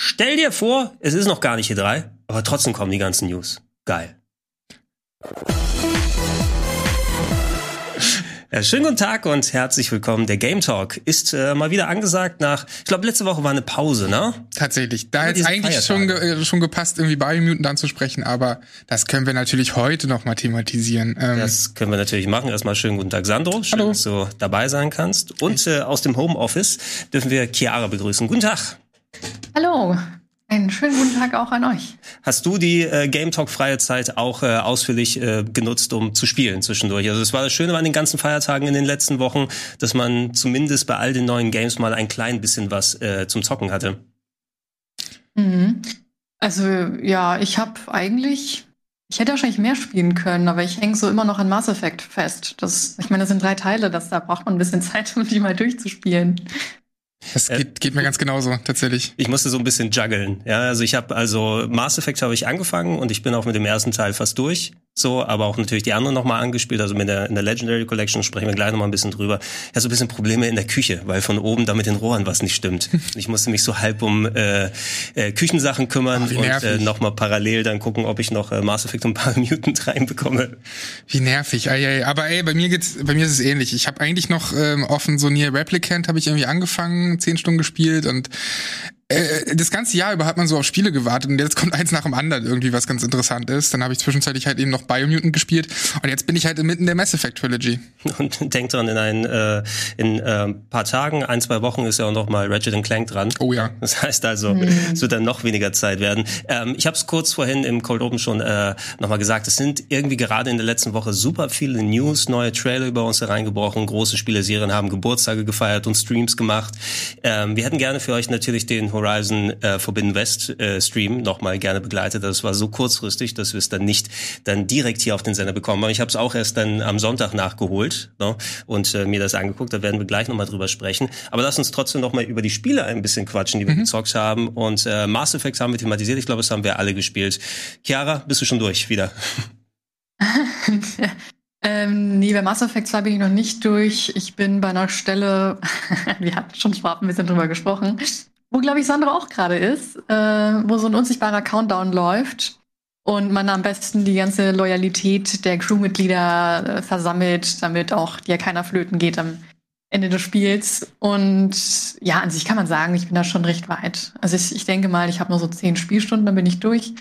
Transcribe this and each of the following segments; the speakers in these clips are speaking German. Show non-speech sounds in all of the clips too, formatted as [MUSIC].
Stell dir vor, es ist noch gar nicht E3, aber trotzdem kommen die ganzen News. Geil. Ja, schönen guten Tag und herzlich willkommen. Der Game Talk ist äh, mal wieder angesagt nach, ich glaube, letzte Woche war eine Pause, ne? Tatsächlich. Da hätte es eigentlich schon, ge äh, schon gepasst, irgendwie Biomutant anzusprechen, aber das können wir natürlich heute noch mal thematisieren. Ähm das können wir natürlich machen. Erstmal schönen guten Tag, Sandro. Schön, Hallo. dass du dabei sein kannst. Und äh, aus dem Homeoffice dürfen wir Chiara begrüßen. Guten Tag. Hallo. Einen schönen guten Tag auch an euch. Hast du die äh, Game Talk freie Zeit auch äh, ausführlich äh, genutzt, um zu spielen zwischendurch? Also das war das Schöne an den ganzen Feiertagen in den letzten Wochen, dass man zumindest bei all den neuen Games mal ein klein bisschen was äh, zum Zocken hatte. Mhm. Also ja, ich habe eigentlich, ich hätte wahrscheinlich mehr spielen können, aber ich hänge so immer noch an Mass Effect fest. Das, ich meine, das sind drei Teile, das da braucht man ein bisschen [LAUGHS] Zeit, um die mal durchzuspielen. Das geht, äh, geht mir ganz genauso, tatsächlich. Ich musste so ein bisschen juggeln. Ja, also ich habe also Mass Effect habe ich angefangen und ich bin auch mit dem ersten Teil fast durch so, aber auch natürlich die anderen nochmal angespielt. Also mit der, in der Legendary Collection sprechen wir gleich nochmal ein bisschen drüber. Ja, so ein bisschen Probleme in der Küche, weil von oben da mit den Rohren was nicht stimmt. Ich musste mich so halb um äh, äh, Küchensachen kümmern oh, und äh, nochmal parallel dann gucken, ob ich noch äh, Mass Effect und ein paar [LAUGHS] Mutant reinbekomme. Wie nervig, ei, ei. aber ey, bei mir geht's, bei mir ist es ähnlich. Ich habe eigentlich noch ähm, offen so Nier Replicant habe ich irgendwie angefangen, zehn Stunden gespielt und äh, das ganze Jahr über hat man so auf Spiele gewartet und jetzt kommt eins nach dem anderen irgendwie, was ganz interessant ist. Dann habe ich zwischenzeitlich halt eben noch Biomutant gespielt und jetzt bin ich halt inmitten der Mass Effect Trilogy. Und [LAUGHS] denk dran, in ein äh, in äh, paar Tagen, ein, zwei Wochen ist ja auch noch mal Ratchet Clank dran. Oh ja. Das heißt also, mhm. es wird dann noch weniger Zeit werden. Ähm, ich habe es kurz vorhin im Cold Open schon äh, noch mal gesagt, es sind irgendwie gerade in der letzten Woche super viele News, neue Trailer über uns hereingebrochen, große Spieleserien haben Geburtstage gefeiert und Streams gemacht. Ähm, wir hätten gerne für euch natürlich den Horizon äh, Forbidden West äh, Stream nochmal gerne begleitet. Das war so kurzfristig, dass wir es dann nicht dann direkt hier auf den Sender bekommen haben. Ich habe es auch erst dann am Sonntag nachgeholt ne, und äh, mir das angeguckt. Da werden wir gleich nochmal drüber sprechen. Aber lass uns trotzdem nochmal über die Spiele ein bisschen quatschen, die wir mhm. gezockt haben. Und äh, Mass Effect haben wir thematisiert. Ich glaube, das haben wir alle gespielt. Chiara, bist du schon durch wieder? [LAUGHS] Ähm, nee, bei Mass Effect 2 bin ich noch nicht durch. Ich bin bei einer Stelle, [LAUGHS] wir hatten schon vorab ein bisschen drüber gesprochen, wo, glaube ich, Sandra auch gerade ist, äh, wo so ein unsichtbarer Countdown läuft und man am besten die ganze Loyalität der Crewmitglieder äh, versammelt, damit auch dir keiner flöten geht am Ende des Spiels. Und ja, an sich kann man sagen, ich bin da schon recht weit. Also ich, ich denke mal, ich habe nur so zehn Spielstunden, dann bin ich durch.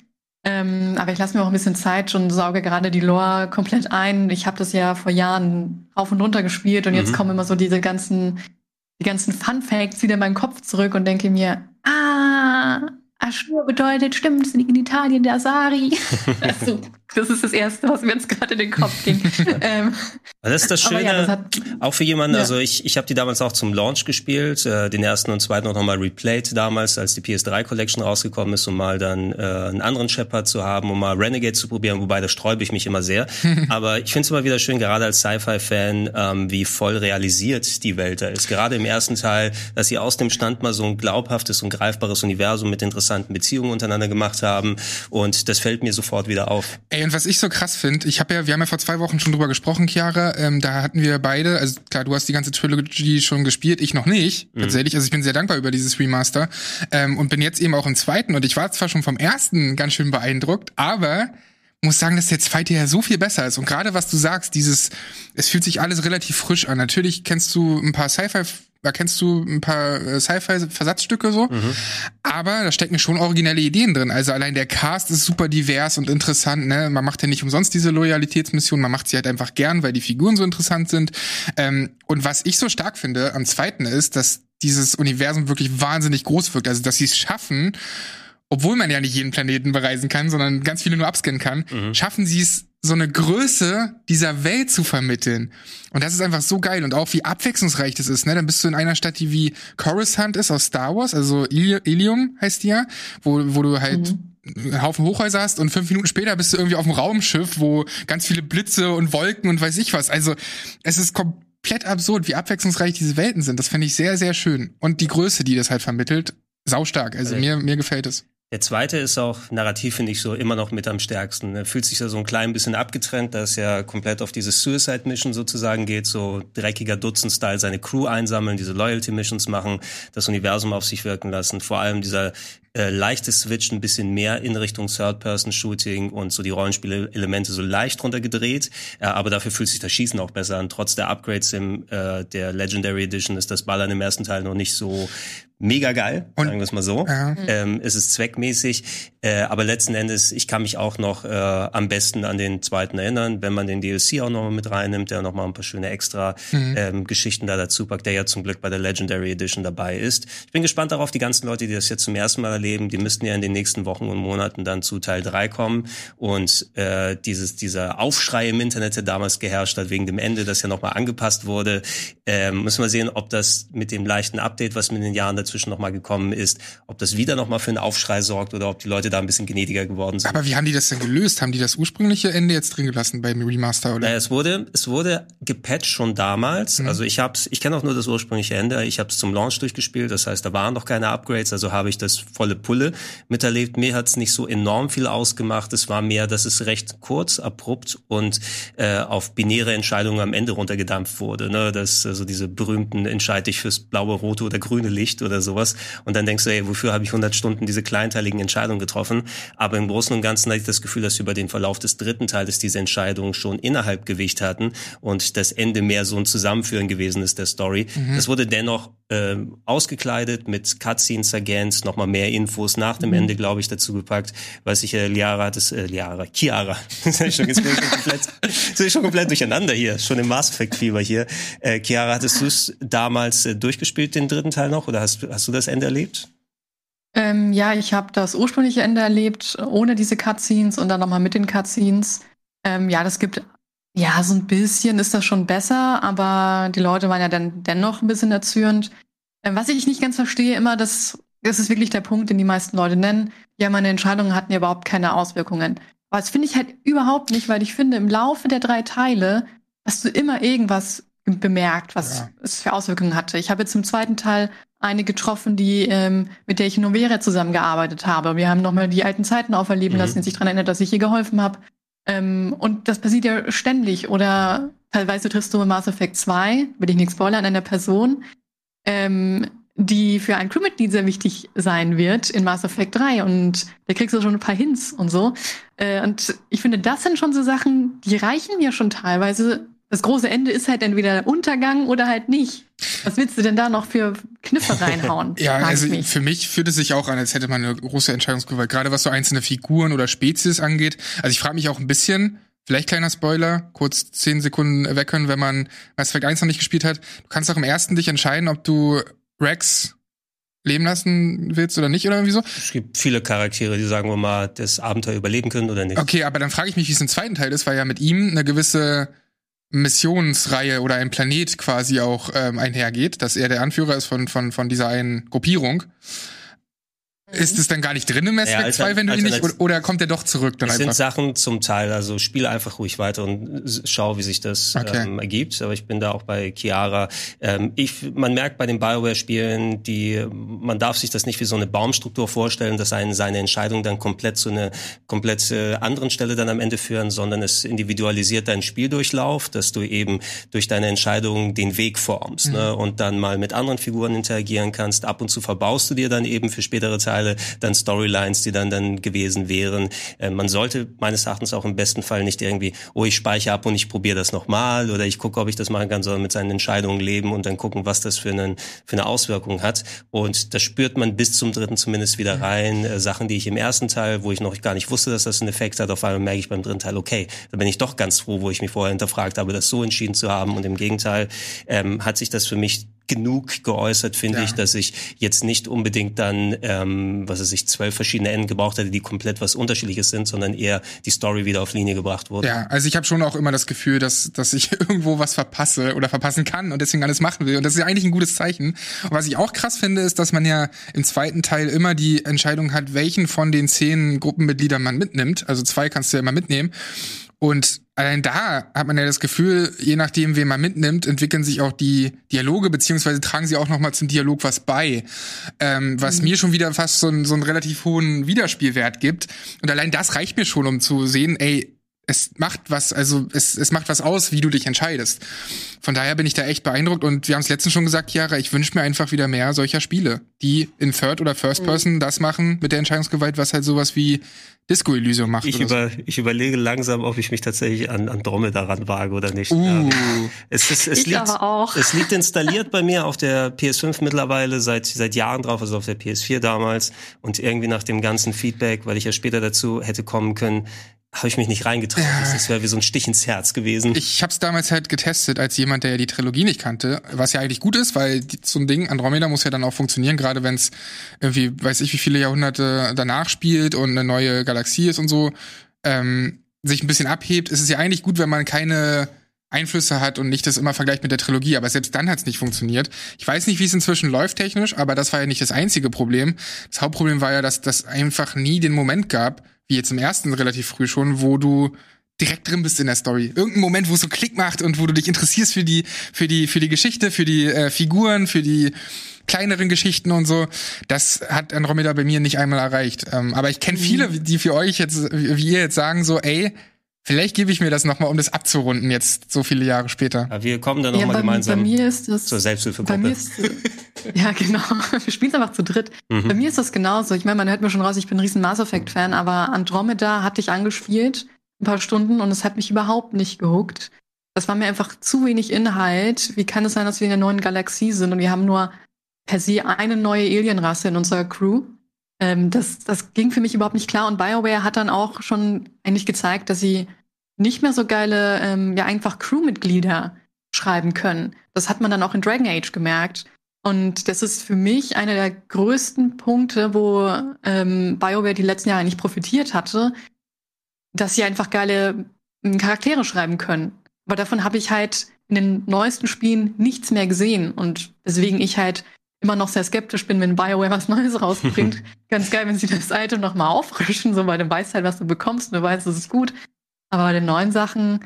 Ähm, aber ich lasse mir auch ein bisschen Zeit und sauge gerade die Lore komplett ein. Ich habe das ja vor Jahren rauf und runter gespielt und mhm. jetzt kommen immer so diese ganzen, die ganzen Fun Facts wieder in meinen Kopf zurück und denke mir, ah, Aschur bedeutet, stimmt, in Italien der Asari. [LAUGHS] also, das ist das Erste, was mir jetzt gerade in den Kopf ging. [LAUGHS] ähm, das ist das Schöne, ja, das hat, auch für jemanden, ja. also ich, ich habe die damals auch zum Launch gespielt, äh, den ersten und zweiten auch nochmal replayed damals, als die PS3 Collection rausgekommen ist, um mal dann äh, einen anderen Shepard zu haben, um mal Renegade zu probieren, wobei da sträube ich mich immer sehr. [LAUGHS] Aber ich finde es immer wieder schön, gerade als Sci-Fi-Fan, ähm, wie voll realisiert die Welt da ist. Gerade im ersten Teil, dass sie aus dem Stand mal so ein glaubhaftes und greifbares Universum mit interessanten Beziehungen untereinander gemacht haben und das fällt mir sofort wieder auf. Ey, und was ich so krass finde, ich habe ja, wir haben ja vor zwei Wochen schon drüber gesprochen, Chiara, ähm, da hatten wir beide, also klar, du hast die ganze Trilogy schon gespielt, ich noch nicht, mhm. tatsächlich, also ich bin sehr dankbar über dieses Remaster ähm, und bin jetzt eben auch im zweiten und ich war zwar schon vom ersten ganz schön beeindruckt, aber muss sagen, dass der zweite ja so viel besser ist. Und gerade was du sagst, dieses, es fühlt sich alles relativ frisch an. Natürlich kennst du ein paar Sci-Fi da kennst du ein paar äh, Sci-Fi-Versatzstücke so. Mhm. Aber da stecken schon originelle Ideen drin. Also allein der Cast ist super divers und interessant. Ne? Man macht ja nicht umsonst diese Loyalitätsmission. Man macht sie halt einfach gern, weil die Figuren so interessant sind. Ähm, und was ich so stark finde am zweiten ist, dass dieses Universum wirklich wahnsinnig groß wirkt. Also dass sie es schaffen, obwohl man ja nicht jeden Planeten bereisen kann, sondern ganz viele nur abscannen kann, mhm. schaffen sie es so eine Größe dieser Welt zu vermitteln. Und das ist einfach so geil und auch wie abwechslungsreich das ist. Ne? Dann bist du in einer Stadt, die wie Coruscant ist aus Star Wars, also Ilium heißt die ja, wo, wo du halt mhm. einen Haufen Hochhäuser hast und fünf Minuten später bist du irgendwie auf einem Raumschiff, wo ganz viele Blitze und Wolken und weiß ich was. Also es ist komplett absurd, wie abwechslungsreich diese Welten sind. Das finde ich sehr, sehr schön. Und die Größe, die das halt vermittelt, saustark. Also mir, mir gefällt es. Der zweite ist auch narrativ, finde ich, so immer noch mit am stärksten. Er fühlt sich ja so ein klein bisschen abgetrennt, da es ja komplett auf diese Suicide-Mission sozusagen geht, so dreckiger Dutzend-Style seine Crew einsammeln, diese Loyalty-Missions machen, das Universum auf sich wirken lassen. Vor allem dieser äh, leichtes Switch ein bisschen mehr in Richtung Third-Person-Shooting und so die Rollenspiele-Elemente so leicht runtergedreht. Äh, aber dafür fühlt sich das Schießen auch besser an. Trotz der Upgrades im äh, der Legendary Edition ist das Ballern im ersten Teil noch nicht so mega geil, und, sagen wir es mal so. Ja. Ähm, es ist zweckmäßig, äh, aber letzten Endes, ich kann mich auch noch äh, am besten an den zweiten erinnern, wenn man den DLC auch noch mit reinnimmt, der noch mal ein paar schöne extra mhm. ähm, Geschichten da dazu packt, der ja zum Glück bei der Legendary Edition dabei ist. Ich bin gespannt darauf, die ganzen Leute, die das jetzt zum ersten Mal erleben, die müssten ja in den nächsten Wochen und Monaten dann zu Teil 3 kommen und äh, dieses dieser Aufschrei im Internet, der damals geherrscht hat wegen dem Ende, das ja noch mal angepasst wurde, äh, müssen wir sehen, ob das mit dem leichten Update, was mit den Jahren dazwischen nochmal gekommen ist, ob das wieder nochmal für einen Aufschrei sorgt oder ob die Leute da ein bisschen gnädiger geworden sind. Aber wie haben die das denn gelöst? Haben die das ursprüngliche Ende jetzt drin gelassen beim Remaster oder? Naja, es wurde es wurde gepatcht schon damals. Mhm. Also ich hab's, ich kenne auch nur das ursprüngliche Ende. Ich habe es zum Launch durchgespielt. Das heißt, da waren noch keine Upgrades. Also habe ich das volle Pulle miterlebt. Mir hat's nicht so enorm viel ausgemacht. Es war mehr, dass es recht kurz, abrupt und äh, auf binäre Entscheidungen am Ende runtergedampft wurde. Ne? Das also diese berühmten entscheide ich fürs blaue, rote oder grüne Licht oder sowas. Und dann denkst du, ey, wofür habe ich 100 Stunden diese kleinteiligen Entscheidungen getroffen? Aber im Großen und Ganzen hatte ich das Gefühl, dass über den Verlauf des dritten Teils diese Entscheidungen schon innerhalb Gewicht hatten und das Ende mehr so ein Zusammenführen gewesen ist der Story. Mhm. Das wurde dennoch äh, ausgekleidet mit Cutscenes ergänzt, nochmal mehr Infos nach dem mhm. Ende, glaube ich, dazu gepackt. Weiß ich, äh, Liara hat es, äh, Liara, Chiara, [LAUGHS] schon, jetzt bin ich schon komplett, ich schon komplett durcheinander hier, schon im Mass Effect Fieber hier. Äh, Chiara, hattest du es damals äh, durchgespielt, den dritten Teil noch, oder hast, hast du das Ende erlebt? Ähm, ja, ich habe das ursprüngliche Ende erlebt, ohne diese Cutscenes und dann nochmal mit den Cutscenes. Ähm, ja, das gibt, ja, so ein bisschen ist das schon besser, aber die Leute waren ja dann dennoch ein bisschen erzürnt. Ähm, was ich nicht ganz verstehe, immer, das, das ist wirklich der Punkt, den die meisten Leute nennen. Ja, meine Entscheidungen hatten ja überhaupt keine Auswirkungen. Aber das finde ich halt überhaupt nicht, weil ich finde, im Laufe der drei Teile hast du immer irgendwas bemerkt, was ja. es für Auswirkungen hatte. Ich habe jetzt im zweiten Teil eine getroffen, die ähm, mit der ich in Novera zusammengearbeitet habe. Wir haben nochmal die alten Zeiten auferleben mhm. lassen, die sich daran erinnert, dass ich ihr geholfen habe. Ähm, und das passiert ja ständig. Oder teilweise triffst du in Mass Effect 2, will ich nichts spoilern, einer Person, ähm, die für ein Crewmitglied sehr wichtig sein wird in Mass Effect 3. Und da kriegst du schon ein paar Hints und so. Äh, und ich finde, das sind schon so Sachen, die reichen mir schon teilweise das große Ende ist halt entweder Untergang oder halt nicht. Was willst du denn da noch für Kniffe [LAUGHS] reinhauen? ja, also mich. für mich fühlt es sich auch an, als hätte man eine große Entscheidungsgewalt, gerade was so einzelne Figuren oder Spezies angeht. Also ich frage mich auch ein bisschen, vielleicht kleiner Spoiler, kurz zehn Sekunden weg können, wenn man Mass Effect 1 noch nicht gespielt hat. Du kannst auch im ersten dich entscheiden, ob du Rex leben lassen willst oder nicht oder irgendwie so. Es gibt viele Charaktere, die sagen wir mal das Abenteuer überleben können oder nicht. Okay, aber dann frage ich mich, wie es im zweiten Teil ist, weil ja mit ihm eine gewisse Missionsreihe oder ein Planet quasi auch ähm, einhergeht, dass er der Anführer ist von, von, von dieser einen Gruppierung. Ist es dann gar nicht drin im Mass Effect 2, wenn du ihn nicht, oder, oder kommt er doch zurück dann es einfach? sind Sachen zum Teil, also spiele einfach ruhig weiter und schau, wie sich das okay. ähm, ergibt. Aber ich bin da auch bei Chiara. Ähm, ich, man merkt bei den Bioware-Spielen, die, man darf sich das nicht wie so eine Baumstruktur vorstellen, dass einen seine Entscheidung dann komplett zu einer komplett äh, anderen Stelle dann am Ende führen, sondern es individualisiert deinen Spieldurchlauf, dass du eben durch deine Entscheidung den Weg formst, mhm. ne? Und dann mal mit anderen Figuren interagieren kannst. Ab und zu verbaust du dir dann eben für spätere Zeit Teile dann Storylines, die dann dann gewesen wären. Äh, man sollte meines Erachtens auch im besten Fall nicht irgendwie, oh, ich speichere ab und ich probiere das nochmal oder ich gucke, ob ich das machen kann, sondern mit seinen Entscheidungen leben und dann gucken, was das für, einen, für eine Auswirkung hat. Und das spürt man bis zum dritten zumindest wieder rein. Äh, Sachen, die ich im ersten Teil, wo ich noch gar nicht wusste, dass das einen Effekt hat, auf einmal merke ich beim dritten Teil, okay, da bin ich doch ganz froh, wo ich mich vorher hinterfragt habe, das so entschieden zu haben. Und im Gegenteil ähm, hat sich das für mich genug geäußert, finde ja. ich, dass ich jetzt nicht unbedingt dann, ähm, was weiß ich, zwölf verschiedene Enden gebraucht hätte, die komplett was Unterschiedliches sind, sondern eher die Story wieder auf Linie gebracht wurde. Ja, also ich habe schon auch immer das Gefühl, dass, dass ich [LAUGHS] irgendwo was verpasse oder verpassen kann und deswegen alles machen will. Und das ist ja eigentlich ein gutes Zeichen. Und was ich auch krass finde, ist, dass man ja im zweiten Teil immer die Entscheidung hat, welchen von den zehn Gruppenmitgliedern man mitnimmt. Also zwei kannst du ja immer mitnehmen. Und allein da hat man ja das Gefühl, je nachdem, wen man mitnimmt, entwickeln sich auch die Dialoge, beziehungsweise tragen sie auch nochmal zum Dialog was bei, ähm, was mhm. mir schon wieder fast so, ein, so einen relativ hohen Wiederspielwert gibt. Und allein das reicht mir schon, um zu sehen, ey, es macht was, also es, es macht was aus, wie du dich entscheidest. Von daher bin ich da echt beeindruckt und wir haben es letztens schon gesagt, Chiara, ich wünsche mir einfach wieder mehr solcher Spiele, die in Third oder First mhm. Person mhm. das machen mit der Entscheidungsgewalt, was halt sowas wie Disco Elysium macht. Ich, über, so. ich überlege langsam, ob ich mich tatsächlich an Andromeda ranwage oder nicht. Uh. Ja. Es, ist, es, liegt, es liegt installiert bei mir auf der PS5 mittlerweile seit, seit Jahren drauf, also auf der PS4 damals. Und irgendwie nach dem ganzen Feedback, weil ich ja später dazu hätte kommen können, habe ich mich nicht reingetraut. Ja. Das wäre wie so ein Stich ins Herz gewesen. Ich habe es damals halt getestet als jemand, der ja die Trilogie nicht kannte, was ja eigentlich gut ist, weil die, so ein Ding Andromeda muss ja dann auch funktionieren, gerade wenn es irgendwie, weiß ich, wie viele Jahrhunderte danach spielt und eine neue Galaxie ist und so, ähm, sich ein bisschen abhebt. ist Es ja eigentlich gut, wenn man keine Einflüsse hat und nicht das immer vergleicht mit der Trilogie, aber selbst dann hat es nicht funktioniert. Ich weiß nicht, wie es inzwischen läuft technisch, aber das war ja nicht das einzige Problem. Das Hauptproblem war ja, dass das einfach nie den Moment gab, wie jetzt im ersten relativ früh schon, wo du direkt drin bist in der Story. Irgendein Moment, wo es so Klick macht und wo du dich interessierst für die, für die, für die Geschichte, für die äh, Figuren, für die kleineren Geschichten und so. Das hat Andromeda bei mir nicht einmal erreicht. Ähm, aber ich kenne viele, mhm. die für euch jetzt, wie ihr jetzt sagen, so, ey, Vielleicht gebe ich mir das nochmal, um das abzurunden, jetzt so viele Jahre später. Ja, wir kommen dann nochmal ja, gemeinsam bei mir ist das, zur Selbsthilfegruppe. Bei mir ist, [LAUGHS] ja, genau. Wir spielen es einfach zu dritt. Mhm. Bei mir ist das genauso. Ich meine, man hört mir schon raus, ich bin ein riesen Mass Effect-Fan, aber Andromeda hatte ich angespielt, ein paar Stunden, und es hat mich überhaupt nicht gehuckt. Das war mir einfach zu wenig Inhalt. Wie kann es sein, dass wir in der neuen Galaxie sind und wir haben nur per se eine neue Alienrasse in unserer Crew? Ähm, das, das ging für mich überhaupt nicht klar. Und BioWare hat dann auch schon eigentlich gezeigt, dass sie nicht mehr so geile, ähm, ja, einfach Crewmitglieder schreiben können. Das hat man dann auch in Dragon Age gemerkt. Und das ist für mich einer der größten Punkte, wo ähm, BioWare die letzten Jahre nicht profitiert hatte, dass sie einfach geile ähm, Charaktere schreiben können. Aber davon habe ich halt in den neuesten Spielen nichts mehr gesehen. Und deswegen ich halt immer noch sehr skeptisch bin, wenn BioWare was Neues rausbringt. [LAUGHS] Ganz geil, wenn sie das alte nochmal auffrischen, so weil du weißt halt, was du bekommst und du weißt, es ist gut. Aber bei den neuen Sachen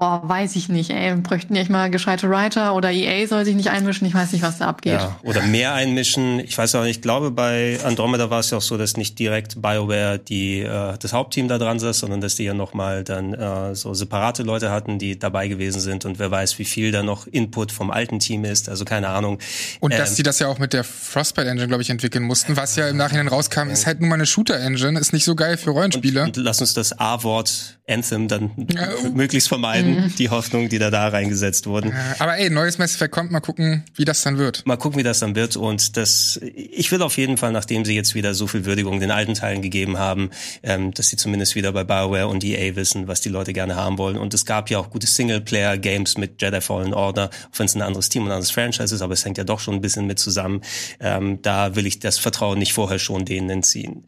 Boah, weiß ich nicht, ey. Bräuchten ja echt mal gescheite Writer oder EA soll sich nicht einmischen. Ich weiß nicht, was da abgeht. Ja, oder mehr einmischen. Ich weiß auch nicht, ich glaube, bei Andromeda war es ja auch so, dass nicht direkt BioWare die, äh, das Hauptteam da dran saß, sondern dass die ja nochmal dann äh, so separate Leute hatten, die dabei gewesen sind und wer weiß, wie viel da noch Input vom alten Team ist. Also keine Ahnung. Und ähm, dass die das ja auch mit der Frostbite Engine, glaube ich, entwickeln mussten, was ja im Nachhinein rauskam, ist halt nur mal eine Shooter-Engine, ist nicht so geil für Rollenspiele. Und, und lass uns das A-Wort Anthem dann ja, oh. [LAUGHS] möglichst vermeiden. Mhm. [LAUGHS] Die Hoffnung, die da da reingesetzt wurden. Aber ey, neues Mass Effect kommt, mal gucken, wie das dann wird. Mal gucken, wie das dann wird. Und das, ich will auf jeden Fall, nachdem sie jetzt wieder so viel Würdigung den alten Teilen gegeben haben, ähm, dass sie zumindest wieder bei BioWare und EA wissen, was die Leute gerne haben wollen. Und es gab ja auch gute Singleplayer-Games mit Jedi Fallen Order, auch wenn es ein anderes Team und ein anderes Franchise ist, aber es hängt ja doch schon ein bisschen mit zusammen. Ähm, da will ich das Vertrauen nicht vorher schon denen entziehen.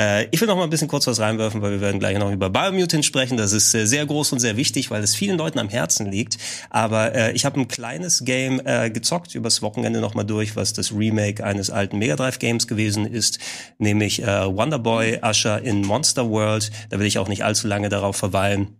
Äh, ich will noch mal ein bisschen kurz was reinwerfen, weil wir werden gleich noch über Biomutant sprechen. Das ist äh, sehr groß und sehr wichtig, weil es vielen Leuten am Herzen liegt. Aber äh, ich habe ein kleines Game äh, gezockt übers Wochenende noch mal durch, was das Remake eines alten Mega Drive Games gewesen ist, nämlich äh, Wonderboy Usher in Monster World. Da will ich auch nicht allzu lange darauf verweilen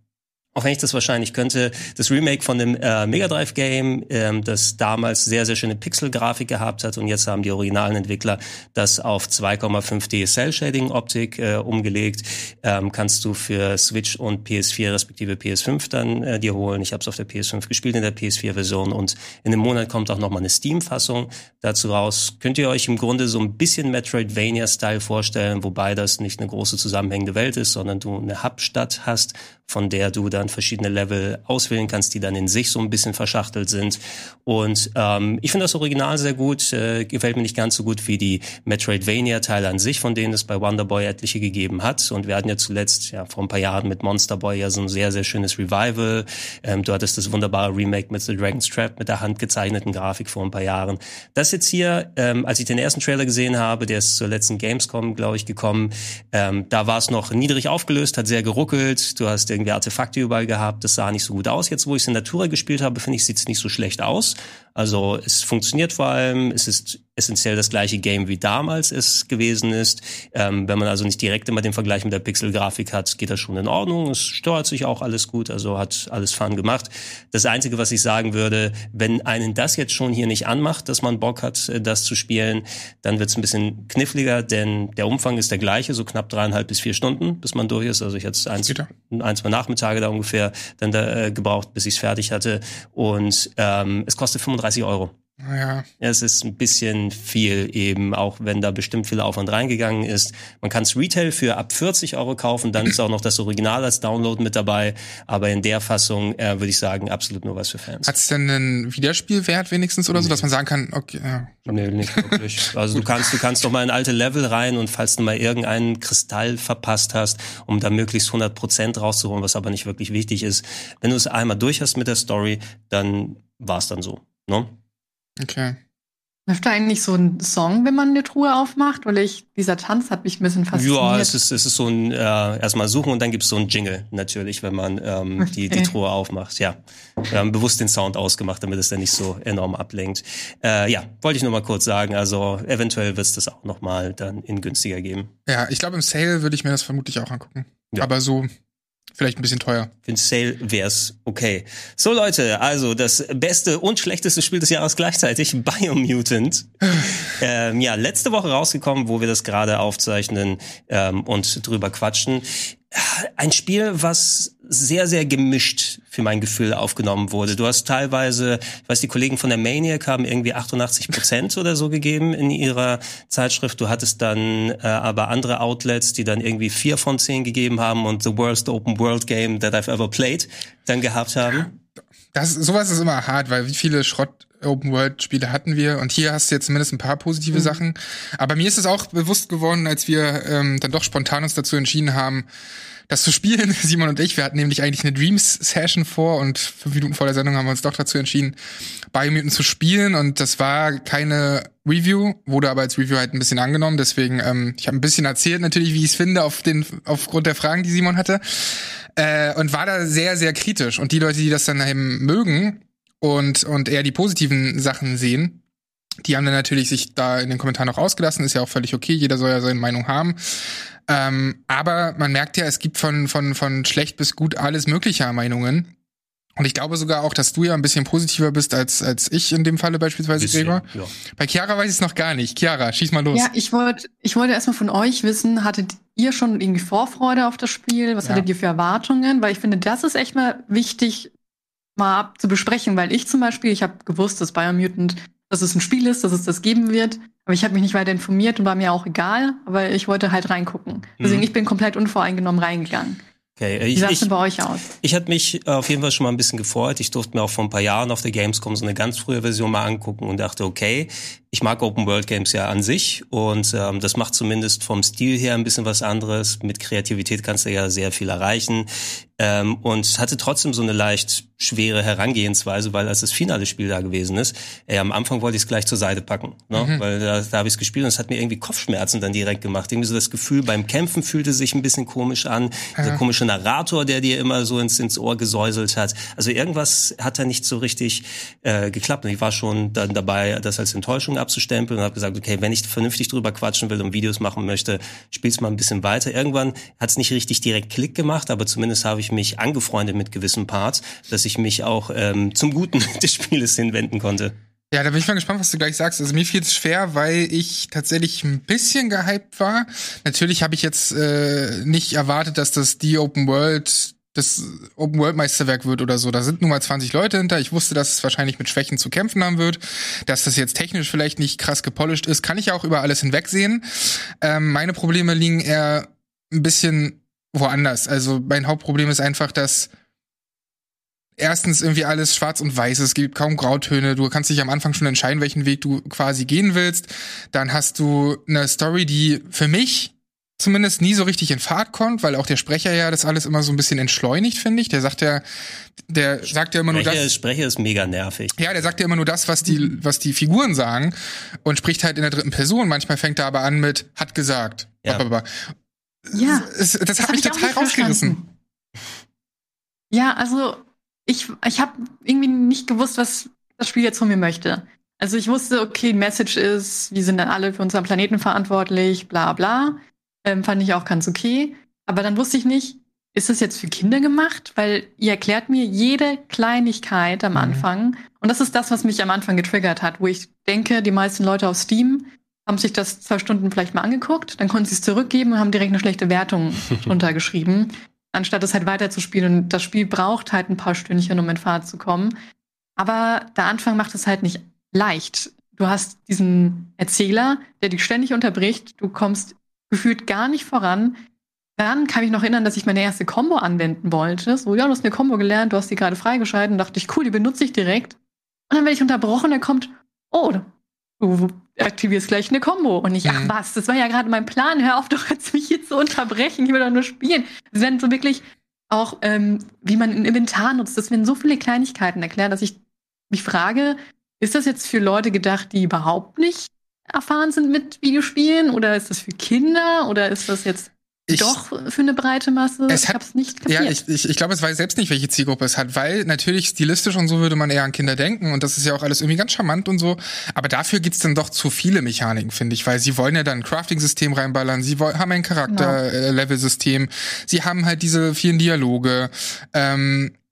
auch wenn ich das wahrscheinlich könnte, das Remake von dem äh, Mega Drive Game, ähm, das damals sehr, sehr schöne Pixel-Grafik gehabt hat und jetzt haben die originalen Entwickler das auf 2,5D Cell-Shading-Optik äh, umgelegt, ähm, kannst du für Switch und PS4 respektive PS5 dann äh, dir holen. Ich habe es auf der PS5 gespielt in der PS4-Version und in dem Monat kommt auch nochmal eine Steam-Fassung dazu raus. Könnt ihr euch im Grunde so ein bisschen Metroidvania-Style vorstellen, wobei das nicht eine große zusammenhängende Welt ist, sondern du eine Hubstadt hast, von der du dann verschiedene Level auswählen kannst, die dann in sich so ein bisschen verschachtelt sind. Und ähm, ich finde das Original sehr gut, äh, gefällt mir nicht ganz so gut wie die Metroidvania-Teile an sich, von denen es bei Wonderboy etliche gegeben hat. Und wir hatten ja zuletzt ja vor ein paar Jahren mit Monster Boy ja so ein sehr, sehr schönes Revival. Ähm, du hattest das wunderbare Remake mit The Dragon's Trap mit der handgezeichneten Grafik vor ein paar Jahren. Das jetzt hier, ähm, als ich den ersten Trailer gesehen habe, der ist zur letzten Gamescom, glaube ich, gekommen, ähm, da war es noch niedrig aufgelöst, hat sehr geruckelt. Du hast irgendwie Artefakte überall gehabt. Das sah nicht so gut aus. Jetzt, wo ich es in Natura gespielt habe, finde ich, sieht es nicht so schlecht aus. Also es funktioniert vor allem, es ist essentiell das gleiche Game wie damals es gewesen ist. Ähm, wenn man also nicht direkt immer den Vergleich mit der Pixel-Grafik hat, geht das schon in Ordnung. Es steuert sich auch alles gut, also hat alles Fun gemacht. Das Einzige, was ich sagen würde, wenn einen das jetzt schon hier nicht anmacht, dass man Bock hat, äh, das zu spielen, dann wird es ein bisschen kniffliger, denn der Umfang ist der gleiche, so knapp dreieinhalb bis vier Stunden, bis man durch ist. Also ich hatte eins, ein, zwei Nachmittage da ungefähr dann da, äh, gebraucht, bis ich es fertig hatte. Und ähm, es kostet 35 Euro. Ja. Es ist ein bisschen viel eben, auch wenn da bestimmt viel Aufwand reingegangen ist. Man kann es Retail für ab 40 Euro kaufen, dann ist auch noch das Original als Download mit dabei. Aber in der Fassung äh, würde ich sagen, absolut nur was für Fans. Hat es denn einen Wiederspielwert wenigstens oder nee. so, dass man sagen kann, okay, ja. Nee, nicht wirklich. [LAUGHS] Also du kannst, du kannst doch mal in alte Level rein und falls du mal irgendeinen Kristall verpasst hast, um da möglichst 100 Prozent rauszuholen, was aber nicht wirklich wichtig ist. Wenn du es einmal durch hast mit der Story, dann war es dann so. Ne? Okay. Läuft da eigentlich so ein Song, wenn man eine Truhe aufmacht? Weil ich, dieser Tanz hat mich ein bisschen fasziniert. Ja, es ist, es ist so ein, äh, erstmal suchen und dann gibt's so ein Jingle, natürlich, wenn man ähm, okay. die, die Truhe aufmacht. Ja. Wir haben bewusst den Sound ausgemacht, damit es dann nicht so enorm ablenkt. Äh, ja, wollte ich nur mal kurz sagen. Also eventuell wird's das auch nochmal dann in günstiger geben. Ja, ich glaube, im Sale würde ich mir das vermutlich auch angucken. Ja. Aber so Vielleicht ein bisschen teuer. Für Sale wär's okay. So Leute, also das beste und schlechteste Spiel des Jahres gleichzeitig, [LAUGHS] Biomutant. ähm, ja, letzte Woche rausgekommen, wo wir das gerade aufzeichnen ähm, und drüber quatschen ein Spiel, was sehr, sehr gemischt für mein Gefühl aufgenommen wurde. Du hast teilweise, ich weiß, die Kollegen von der Maniac haben irgendwie 88 Prozent oder so gegeben in ihrer Zeitschrift. Du hattest dann äh, aber andere Outlets, die dann irgendwie vier von zehn gegeben haben und The Worst Open World Game That I've Ever Played dann gehabt haben. Das, sowas ist immer hart, weil wie viele Schrott Open World Spiele hatten wir und hier hast du jetzt zumindest ein paar positive mhm. Sachen. Aber mir ist es auch bewusst geworden, als wir ähm, dann doch spontan uns dazu entschieden haben, das zu spielen, [LAUGHS] Simon und ich. Wir hatten nämlich eigentlich eine Dreams Session vor und fünf Minuten vor der Sendung haben wir uns doch dazu entschieden, Biomutant zu spielen und das war keine Review, wurde aber als Review halt ein bisschen angenommen. Deswegen, ähm, ich habe ein bisschen erzählt natürlich, wie ich es finde, auf den, aufgrund der Fragen, die Simon hatte. Äh, und war da sehr, sehr kritisch. Und die Leute, die das dann eben mögen und, und eher die positiven Sachen sehen, die haben dann natürlich sich da in den Kommentaren auch ausgelassen, ist ja auch völlig okay, jeder soll ja seine Meinung haben. Ähm, aber man merkt ja, es gibt von, von, von schlecht bis gut alles mögliche Meinungen. Und ich glaube sogar auch, dass du ja ein bisschen positiver bist als, als ich in dem Falle beispielsweise, bisschen, Gregor. Ja. Bei Chiara weiß ich es noch gar nicht. Chiara, schieß mal los. Ja, ich wollte ich wollte erstmal von euch wissen, hattet ihr schon irgendwie Vorfreude auf das Spiel? Was ja. hattet ihr für Erwartungen? Weil ich finde, das ist echt mal wichtig, mal zu besprechen, weil ich zum Beispiel, ich habe gewusst, dass Biomutant, dass es ein Spiel ist, dass es das geben wird. Aber ich habe mich nicht weiter informiert und war mir auch egal, aber ich wollte halt reingucken. Deswegen, mhm. ich bin komplett unvoreingenommen reingegangen. Okay, ich, Wie sah es denn bei euch aus? Ich hatte mich auf jeden Fall schon mal ein bisschen gefreut. Ich durfte mir auch vor ein paar Jahren auf der Gamescom so eine ganz frühe Version mal angucken und dachte, okay, ich mag Open World Games ja an sich und ähm, das macht zumindest vom Stil her ein bisschen was anderes. Mit Kreativität kannst du ja sehr viel erreichen ähm, und hatte trotzdem so eine leicht schwere Herangehensweise, weil als das finale Spiel da gewesen ist, äh, am Anfang wollte ich es gleich zur Seite packen, ne? Mhm. weil da, da habe ich es gespielt und es hat mir irgendwie Kopfschmerzen dann direkt gemacht. Irgendwie so das Gefühl, beim Kämpfen fühlte sich ein bisschen komisch an, ja. dieser komische Narrator, der dir immer so ins, ins Ohr gesäuselt hat. Also irgendwas hat da nicht so richtig äh, geklappt und ich war schon dann dabei, das als Enttäuschung abzustempeln und habe gesagt, okay, wenn ich vernünftig drüber quatschen will und Videos machen möchte, spiel's mal ein bisschen weiter. Irgendwann hat es nicht richtig direkt Klick gemacht, aber zumindest habe ich mich angefreundet mit gewissen Parts, dass ich mich auch ähm, zum Guten [LAUGHS] des Spieles hinwenden konnte. Ja, da bin ich mal gespannt, was du gleich sagst. Also mir fiel es schwer, weil ich tatsächlich ein bisschen gehypt war. Natürlich habe ich jetzt äh, nicht erwartet, dass das die Open World das Open World Meisterwerk wird oder so. Da sind nun mal 20 Leute hinter. Ich wusste, dass es wahrscheinlich mit Schwächen zu kämpfen haben wird, dass das jetzt technisch vielleicht nicht krass gepolished ist, kann ich auch über alles hinwegsehen. Ähm, meine Probleme liegen eher ein bisschen woanders. Also mein Hauptproblem ist einfach, dass erstens irgendwie alles schwarz und weiß, es gibt kaum Grautöne, du kannst dich am Anfang schon entscheiden, welchen Weg du quasi gehen willst. Dann hast du eine Story, die für mich zumindest nie so richtig in Fahrt kommt, weil auch der Sprecher ja das alles immer so ein bisschen entschleunigt, finde ich. Der sagt ja, der sagt ja immer Sprecher, nur das. Sprecher ist mega nervig. Ja, der sagt ja immer nur das, was die, was die Figuren sagen und spricht halt in der dritten Person. Manchmal fängt er aber an mit hat gesagt. Ja, ja das, das, hat mich total rausgerissen. Ja, also ich, ich habe irgendwie nicht gewusst, was das Spiel jetzt von mir möchte. Also ich wusste, okay, Message ist, wir sind dann alle für unseren Planeten verantwortlich, bla bla. Ähm, fand ich auch ganz okay. Aber dann wusste ich nicht, ist das jetzt für Kinder gemacht? Weil ihr erklärt mir jede Kleinigkeit am mhm. Anfang. Und das ist das, was mich am Anfang getriggert hat, wo ich denke, die meisten Leute auf Steam haben sich das zwei Stunden vielleicht mal angeguckt, dann konnten sie es zurückgeben und haben direkt eine schlechte Wertung [LAUGHS] drunter geschrieben, anstatt es halt weiterzuspielen. Und das Spiel braucht halt ein paar Stündchen, um in Fahrt zu kommen. Aber der Anfang macht es halt nicht leicht. Du hast diesen Erzähler, der dich ständig unterbricht. Du kommst gefühlt gar nicht voran. Dann kann ich noch erinnern, dass ich meine erste Combo anwenden wollte. So, ja, du hast eine Combo gelernt, du hast die gerade freigeschalten. Dachte ich, cool, die benutze ich direkt. Und dann werde ich unterbrochen, dann kommt, oh, du aktivierst gleich eine Combo. Und ich, ach mhm. was, das war ja gerade mein Plan. Hör auf doch jetzt mich hier zu unterbrechen. Ich will doch nur spielen. Sie werden so wirklich auch, ähm, wie man ein Inventar nutzt. Das werden so viele Kleinigkeiten erklären, dass ich mich frage, ist das jetzt für Leute gedacht, die überhaupt nicht erfahren sind mit Videospielen? Oder ist das für Kinder? Oder ist das jetzt ich, Doch, für eine breite Masse. Es hat, ich nicht kapiert. Ja, ich, ich, ich glaube, es weiß selbst nicht, welche Zielgruppe es hat, weil natürlich stilistisch und so würde man eher an Kinder denken und das ist ja auch alles irgendwie ganz charmant und so. Aber dafür gibt's dann doch zu viele Mechaniken, finde ich, weil sie wollen ja dann ein Crafting-System reinballern, sie wollen, haben ein Charakter-Level-System, genau. sie haben halt diese vielen Dialoge. Ähm, äh,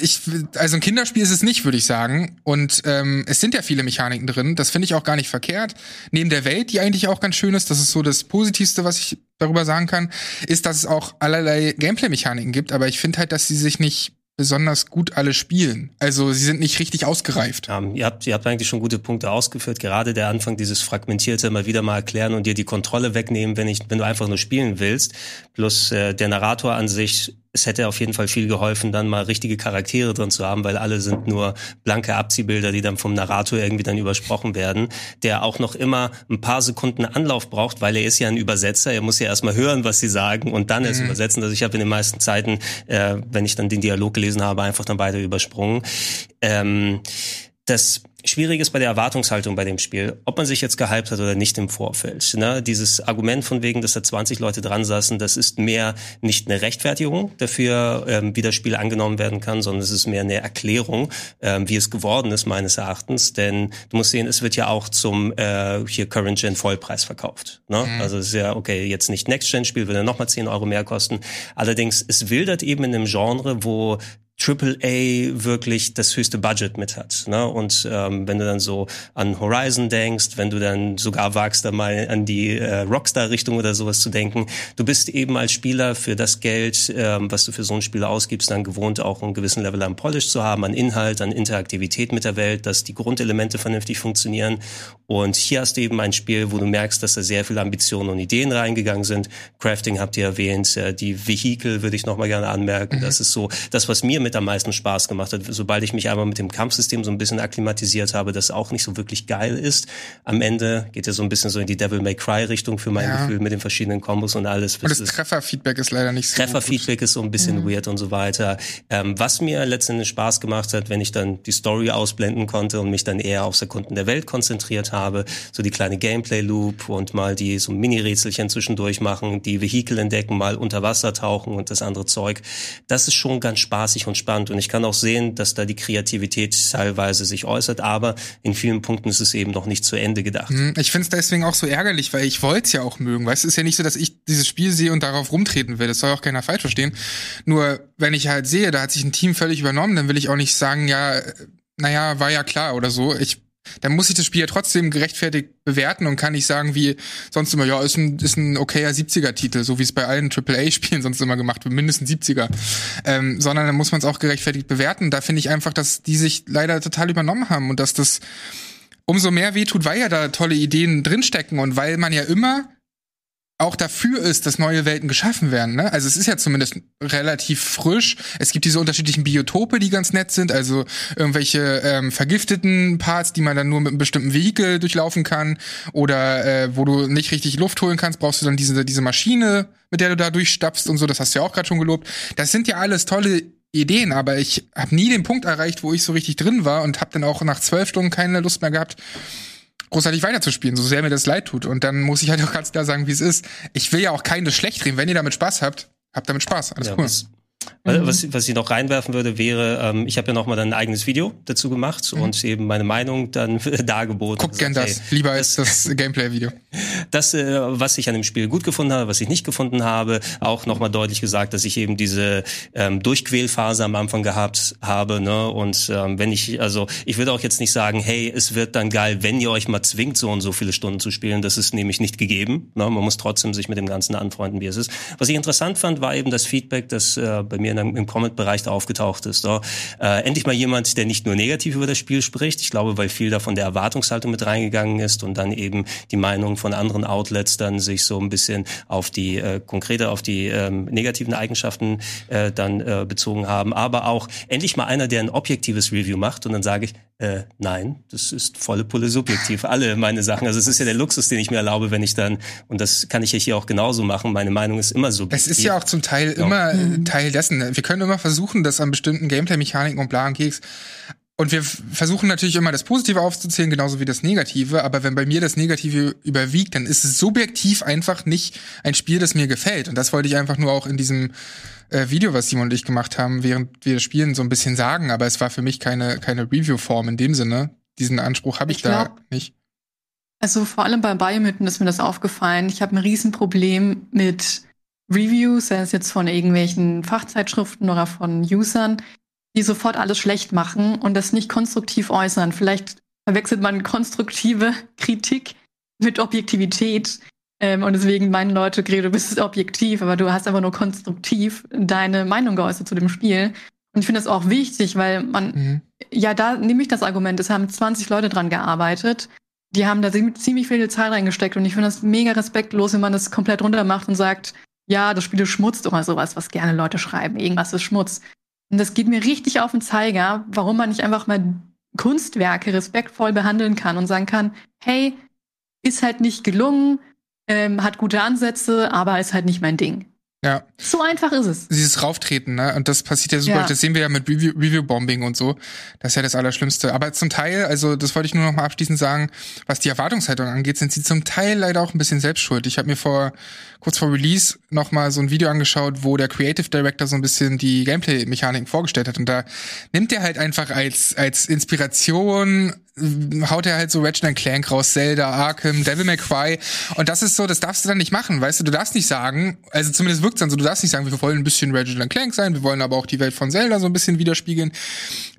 ich, also ein Kinderspiel ist es nicht, würde ich sagen. Und ähm, es sind ja viele Mechaniken drin. Das finde ich auch gar nicht verkehrt. Neben der Welt, die eigentlich auch ganz schön ist, das ist so das Positivste, was ich darüber sagen kann, ist, dass es auch allerlei Gameplay-Mechaniken gibt. Aber ich finde halt, dass sie sich nicht besonders gut alle spielen. Also sie sind nicht richtig ausgereift. Ja, ihr, habt, ihr habt eigentlich schon gute Punkte ausgeführt. Gerade der Anfang, dieses Fragmentierte immer wieder mal erklären und dir die Kontrolle wegnehmen, wenn, ich, wenn du einfach nur spielen willst. Plus äh, der Narrator an sich es hätte auf jeden Fall viel geholfen, dann mal richtige Charaktere drin zu haben, weil alle sind nur blanke Abziehbilder, die dann vom Narrator irgendwie dann übersprochen werden, der auch noch immer ein paar Sekunden Anlauf braucht, weil er ist ja ein Übersetzer, er muss ja erstmal hören, was sie sagen und dann erst mhm. übersetzen. Also ich habe in den meisten Zeiten, äh, wenn ich dann den Dialog gelesen habe, einfach dann weiter übersprungen. Ähm, das schwierig ist bei der Erwartungshaltung bei dem Spiel, ob man sich jetzt gehypt hat oder nicht im Vorfeld. Ne? Dieses Argument von wegen, dass da 20 Leute dran saßen, das ist mehr nicht eine Rechtfertigung dafür, ähm, wie das Spiel angenommen werden kann, sondern es ist mehr eine Erklärung, ähm, wie es geworden ist meines Erachtens. Denn du musst sehen, es wird ja auch zum äh, hier Current Gen Vollpreis verkauft. Ne? Mhm. Also es ist ja okay, jetzt nicht Next Gen Spiel, würde nochmal 10 Euro mehr kosten. Allerdings es wildert eben in einem Genre, wo AAA wirklich das höchste Budget mit hat. Ne? Und ähm, wenn du dann so an Horizon denkst, wenn du dann sogar wagst, da mal an die äh, Rockstar-Richtung oder sowas zu denken, du bist eben als Spieler für das Geld, ähm, was du für so ein Spiel ausgibst, dann gewohnt, auch einen gewissen Level an Polish zu haben, an Inhalt, an Interaktivität mit der Welt, dass die Grundelemente vernünftig funktionieren. Und hier hast du eben ein Spiel, wo du merkst, dass da sehr viele Ambitionen und Ideen reingegangen sind. Crafting habt ihr erwähnt, äh, die Vehikel würde ich nochmal gerne anmerken. Mhm. Das ist so das, was mir mit am meisten Spaß gemacht hat. Sobald ich mich einmal mit dem Kampfsystem so ein bisschen akklimatisiert habe, das auch nicht so wirklich geil ist. Am Ende geht er so ein bisschen so in die Devil May Cry Richtung für mein ja. Gefühl mit den verschiedenen Kombos und alles. Und das Trefferfeedback ist leider nicht so Trefferfeedback ist so ein bisschen mhm. weird und so weiter. Ähm, was mir letztendlich Spaß gemacht hat, wenn ich dann die Story ausblenden konnte und mich dann eher aufs Erkunden der Welt konzentriert habe, so die kleine Gameplay-Loop und mal die so Mini-Rätselchen zwischendurch machen, die Vehikel entdecken, mal unter Wasser tauchen und das andere Zeug. Das ist schon ganz spaßig und spannend. Und ich kann auch sehen, dass da die Kreativität teilweise sich äußert, aber in vielen Punkten ist es eben noch nicht zu Ende gedacht. Mhm, ich finde es deswegen auch so ärgerlich, weil ich wollte es ja auch mögen. Weißt, es ist ja nicht so, dass ich dieses Spiel sehe und darauf rumtreten will. Das soll auch keiner falsch verstehen. Nur wenn ich halt sehe, da hat sich ein Team völlig übernommen, dann will ich auch nicht sagen, ja, naja, war ja klar oder so. Ich dann muss ich das Spiel ja trotzdem gerechtfertigt bewerten und kann nicht sagen, wie sonst immer, ja, ist ein, ist ein okayer 70er-Titel, so wie es bei allen AAA-Spielen [LAUGHS] sonst immer gemacht wird, mindestens 70er. Ähm, sondern dann muss man es auch gerechtfertigt bewerten. Da finde ich einfach, dass die sich leider total übernommen haben und dass das umso mehr wehtut, weil ja da tolle Ideen drinstecken und weil man ja immer auch dafür ist, dass neue Welten geschaffen werden. Ne? Also es ist ja zumindest relativ frisch. Es gibt diese unterschiedlichen Biotope, die ganz nett sind, also irgendwelche ähm, vergifteten Parts, die man dann nur mit einem bestimmten Vehikel durchlaufen kann. Oder äh, wo du nicht richtig Luft holen kannst, brauchst du dann diese, diese Maschine, mit der du da durchstapfst und so. Das hast du ja auch gerade schon gelobt. Das sind ja alles tolle Ideen, aber ich habe nie den Punkt erreicht, wo ich so richtig drin war und habe dann auch nach zwölf Stunden keine Lust mehr gehabt, großartig weiterzuspielen, so sehr mir das leid tut. Und dann muss ich halt auch ganz klar sagen, wie es ist. Ich will ja auch keines schlecht reden. Wenn ihr damit Spaß habt, habt damit Spaß. Alles ja, cool. Was, Mhm. Was, was ich noch reinwerfen würde, wäre, ähm, ich habe ja noch mal ein eigenes Video dazu gemacht mhm. und eben meine Meinung dann [LAUGHS] dargeboten. Guck gern das, hey, lieber als das, das [LAUGHS] Gameplay-Video. Das, äh, was ich an dem Spiel gut gefunden habe, was ich nicht gefunden habe, auch noch mal deutlich gesagt, dass ich eben diese ähm, Durchquälphase am Anfang gehabt habe. Ne? Und ähm, wenn ich, also ich würde auch jetzt nicht sagen, hey, es wird dann geil, wenn ihr euch mal zwingt, so und so viele Stunden zu spielen. Das ist nämlich nicht gegeben. Ne? Man muss trotzdem sich mit dem Ganzen anfreunden, wie es ist. Was ich interessant fand, war eben das Feedback, das äh, bei mir in, im Comment-Bereich da aufgetaucht ist. So. Äh, endlich mal jemand, der nicht nur negativ über das Spiel spricht. Ich glaube, weil viel davon der Erwartungshaltung mit reingegangen ist und dann eben die Meinung von anderen Outlets dann sich so ein bisschen auf die äh, konkrete, auf die ähm, negativen Eigenschaften äh, dann äh, bezogen haben. Aber auch endlich mal einer, der ein objektives Review macht und dann sage ich, äh, nein, das ist volle Pulle subjektiv. Alle meine Sachen. Also es ist ja der Luxus, den ich mir erlaube, wenn ich dann, und das kann ich ja hier auch genauso machen, meine Meinung ist immer subjektiv. Es ist ja auch zum Teil immer mhm. Teil dessen. Wir können immer versuchen, das an bestimmten Gameplay-Mechaniken und bla und Keks und wir versuchen natürlich immer das Positive aufzuzählen, genauso wie das Negative. Aber wenn bei mir das Negative überwiegt, dann ist es subjektiv einfach nicht ein Spiel, das mir gefällt. Und das wollte ich einfach nur auch in diesem äh, Video, was Simon und ich gemacht haben, während wir spielen, so ein bisschen sagen. Aber es war für mich keine, keine Review-Form in dem Sinne. Diesen Anspruch habe ich, ich glaub, da nicht. Also vor allem bei Biomythen ist mir das aufgefallen. Ich habe ein Riesenproblem mit Reviews, sei es jetzt von irgendwelchen Fachzeitschriften oder von Usern, die sofort alles schlecht machen und das nicht konstruktiv äußern. Vielleicht verwechselt man konstruktive [LAUGHS] Kritik mit Objektivität. Ähm, und deswegen meinen Leute, Gregor, du bist objektiv, aber du hast einfach nur konstruktiv deine Meinung geäußert zu dem Spiel. Und ich finde das auch wichtig, weil man, mhm. ja, da nehme ich das Argument, es haben 20 Leute dran gearbeitet. Die haben da ziemlich viel Zeit reingesteckt und ich finde das mega respektlos, wenn man das komplett runter macht und sagt, ja, das Spiel ist Schmutz oder sowas, was gerne Leute schreiben. Irgendwas ist Schmutz. Und das geht mir richtig auf den Zeiger, warum man nicht einfach mal Kunstwerke respektvoll behandeln kann und sagen kann, hey, ist halt nicht gelungen, ähm, hat gute Ansätze, aber ist halt nicht mein Ding. Ja. So einfach ist es. Dieses Rauftreten, ne? Und das passiert ja super. Ja. Das sehen wir ja mit Review-Bombing und so. Das ist ja das Allerschlimmste. Aber zum Teil, also das wollte ich nur noch mal abschließend sagen, was die Erwartungshaltung angeht, sind sie zum Teil leider auch ein bisschen selbst schuld. Ich habe mir vor kurz vor Release noch mal so ein Video angeschaut, wo der Creative Director so ein bisschen die Gameplay-Mechaniken vorgestellt hat. Und da nimmt er halt einfach als, als Inspiration haut er halt so Ratchet Clank raus, Zelda, Arkham, Devil May Cry. Und das ist so, das darfst du dann nicht machen, weißt du? Du darfst nicht sagen, also zumindest wirkt es dann so, du darfst nicht sagen, wir wollen ein bisschen Ratchet Clank sein, wir wollen aber auch die Welt von Zelda so ein bisschen widerspiegeln.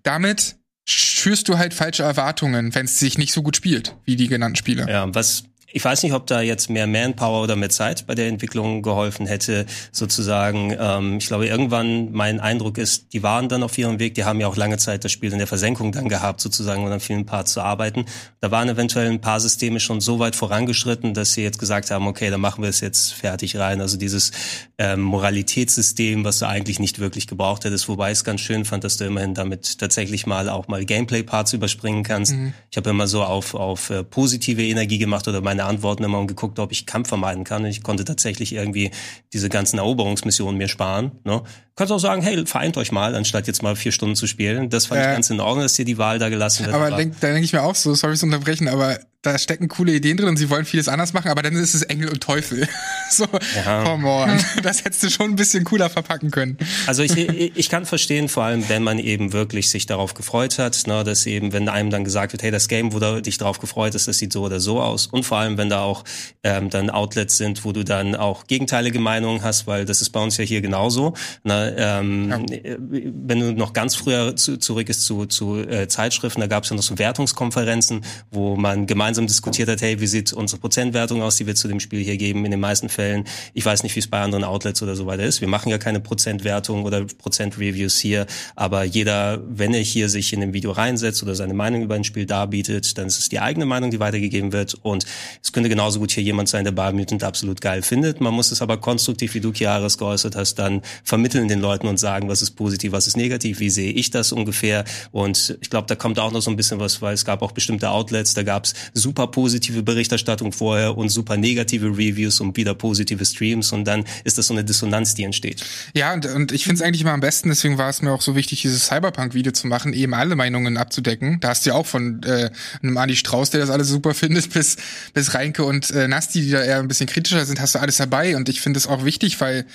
Damit schürst du halt falsche Erwartungen, wenn es sich nicht so gut spielt, wie die genannten Spiele. Ja, was ich weiß nicht, ob da jetzt mehr Manpower oder mehr Zeit bei der Entwicklung geholfen hätte, sozusagen. Ähm, ich glaube, irgendwann, mein Eindruck ist, die waren dann auf ihrem Weg, die haben ja auch lange Zeit das Spiel in der Versenkung dann gehabt, sozusagen, und an vielen Parts zu arbeiten. Da waren eventuell ein paar Systeme schon so weit vorangeschritten, dass sie jetzt gesagt haben, okay, dann machen wir es jetzt fertig rein. Also dieses ähm, Moralitätssystem, was du eigentlich nicht wirklich gebraucht hättest, wobei ich es ganz schön fand, dass du immerhin damit tatsächlich mal auch mal Gameplay-Parts überspringen kannst. Mhm. Ich habe immer so auf, auf äh, positive Energie gemacht oder meine Antworten immer und geguckt, ob ich Kampf vermeiden kann. Und ich konnte tatsächlich irgendwie diese ganzen Eroberungsmissionen mir sparen. Ne? Kannst auch sagen, hey, vereint euch mal, anstatt jetzt mal vier Stunden zu spielen. Das fand äh, ich ganz in Ordnung, dass dir die Wahl da gelassen wird. Aber denk, da denke ich mir auch so, sorry zu unterbrechen, aber da stecken coole Ideen drin und sie wollen vieles anders machen, aber dann ist es Engel und Teufel. [LAUGHS] so, ja. come on. [LAUGHS] Das hättest du schon ein bisschen cooler verpacken können. Also [LAUGHS] ich, ich kann verstehen, vor allem, wenn man eben wirklich sich darauf gefreut hat, ne, dass eben, wenn einem dann gesagt wird, hey, das Game, wo du dich darauf gefreut hast, das sieht so oder so aus. Und vor allem, wenn da auch ähm, dann Outlets sind, wo du dann auch gegenteilige Meinungen hast, weil das ist bei uns ja hier genauso. Ne, ähm, ja. Wenn du noch ganz früher zu, zurück ist zu, zu äh, Zeitschriften, da gab es ja noch so Wertungskonferenzen, wo man gemeinsam diskutiert hat, hey, wie sieht unsere Prozentwertung aus, die wir zu dem Spiel hier geben in den meisten Fällen. Ich weiß nicht, wie es bei anderen Outlets oder so weiter ist. Wir machen ja keine Prozentwertung oder Prozentreviews hier, aber jeder, wenn er hier sich in dem Video reinsetzt oder seine Meinung über ein Spiel darbietet, dann ist es die eigene Meinung, die weitergegeben wird und es könnte genauso gut hier jemand sein, der Biomutant absolut geil findet. Man muss es aber konstruktiv, wie du Chiaris geäußert hast, dann vermitteln den Leuten und sagen, was ist positiv, was ist negativ, wie sehe ich das ungefähr und ich glaube, da kommt auch noch so ein bisschen was, weil es gab auch bestimmte Outlets, da gab es super positive Berichterstattung vorher und super negative Reviews und wieder positive Streams und dann ist das so eine Dissonanz, die entsteht. Ja, und, und ich finde es eigentlich immer am besten, deswegen war es mir auch so wichtig, dieses Cyberpunk-Video zu machen, eben alle Meinungen abzudecken. Da hast du ja auch von äh, einem Andi Strauß, der das alles super [LAUGHS] findet, bis, bis Reinke und äh, Nasti, die da eher ein bisschen kritischer sind, hast du alles dabei und ich finde es auch wichtig, weil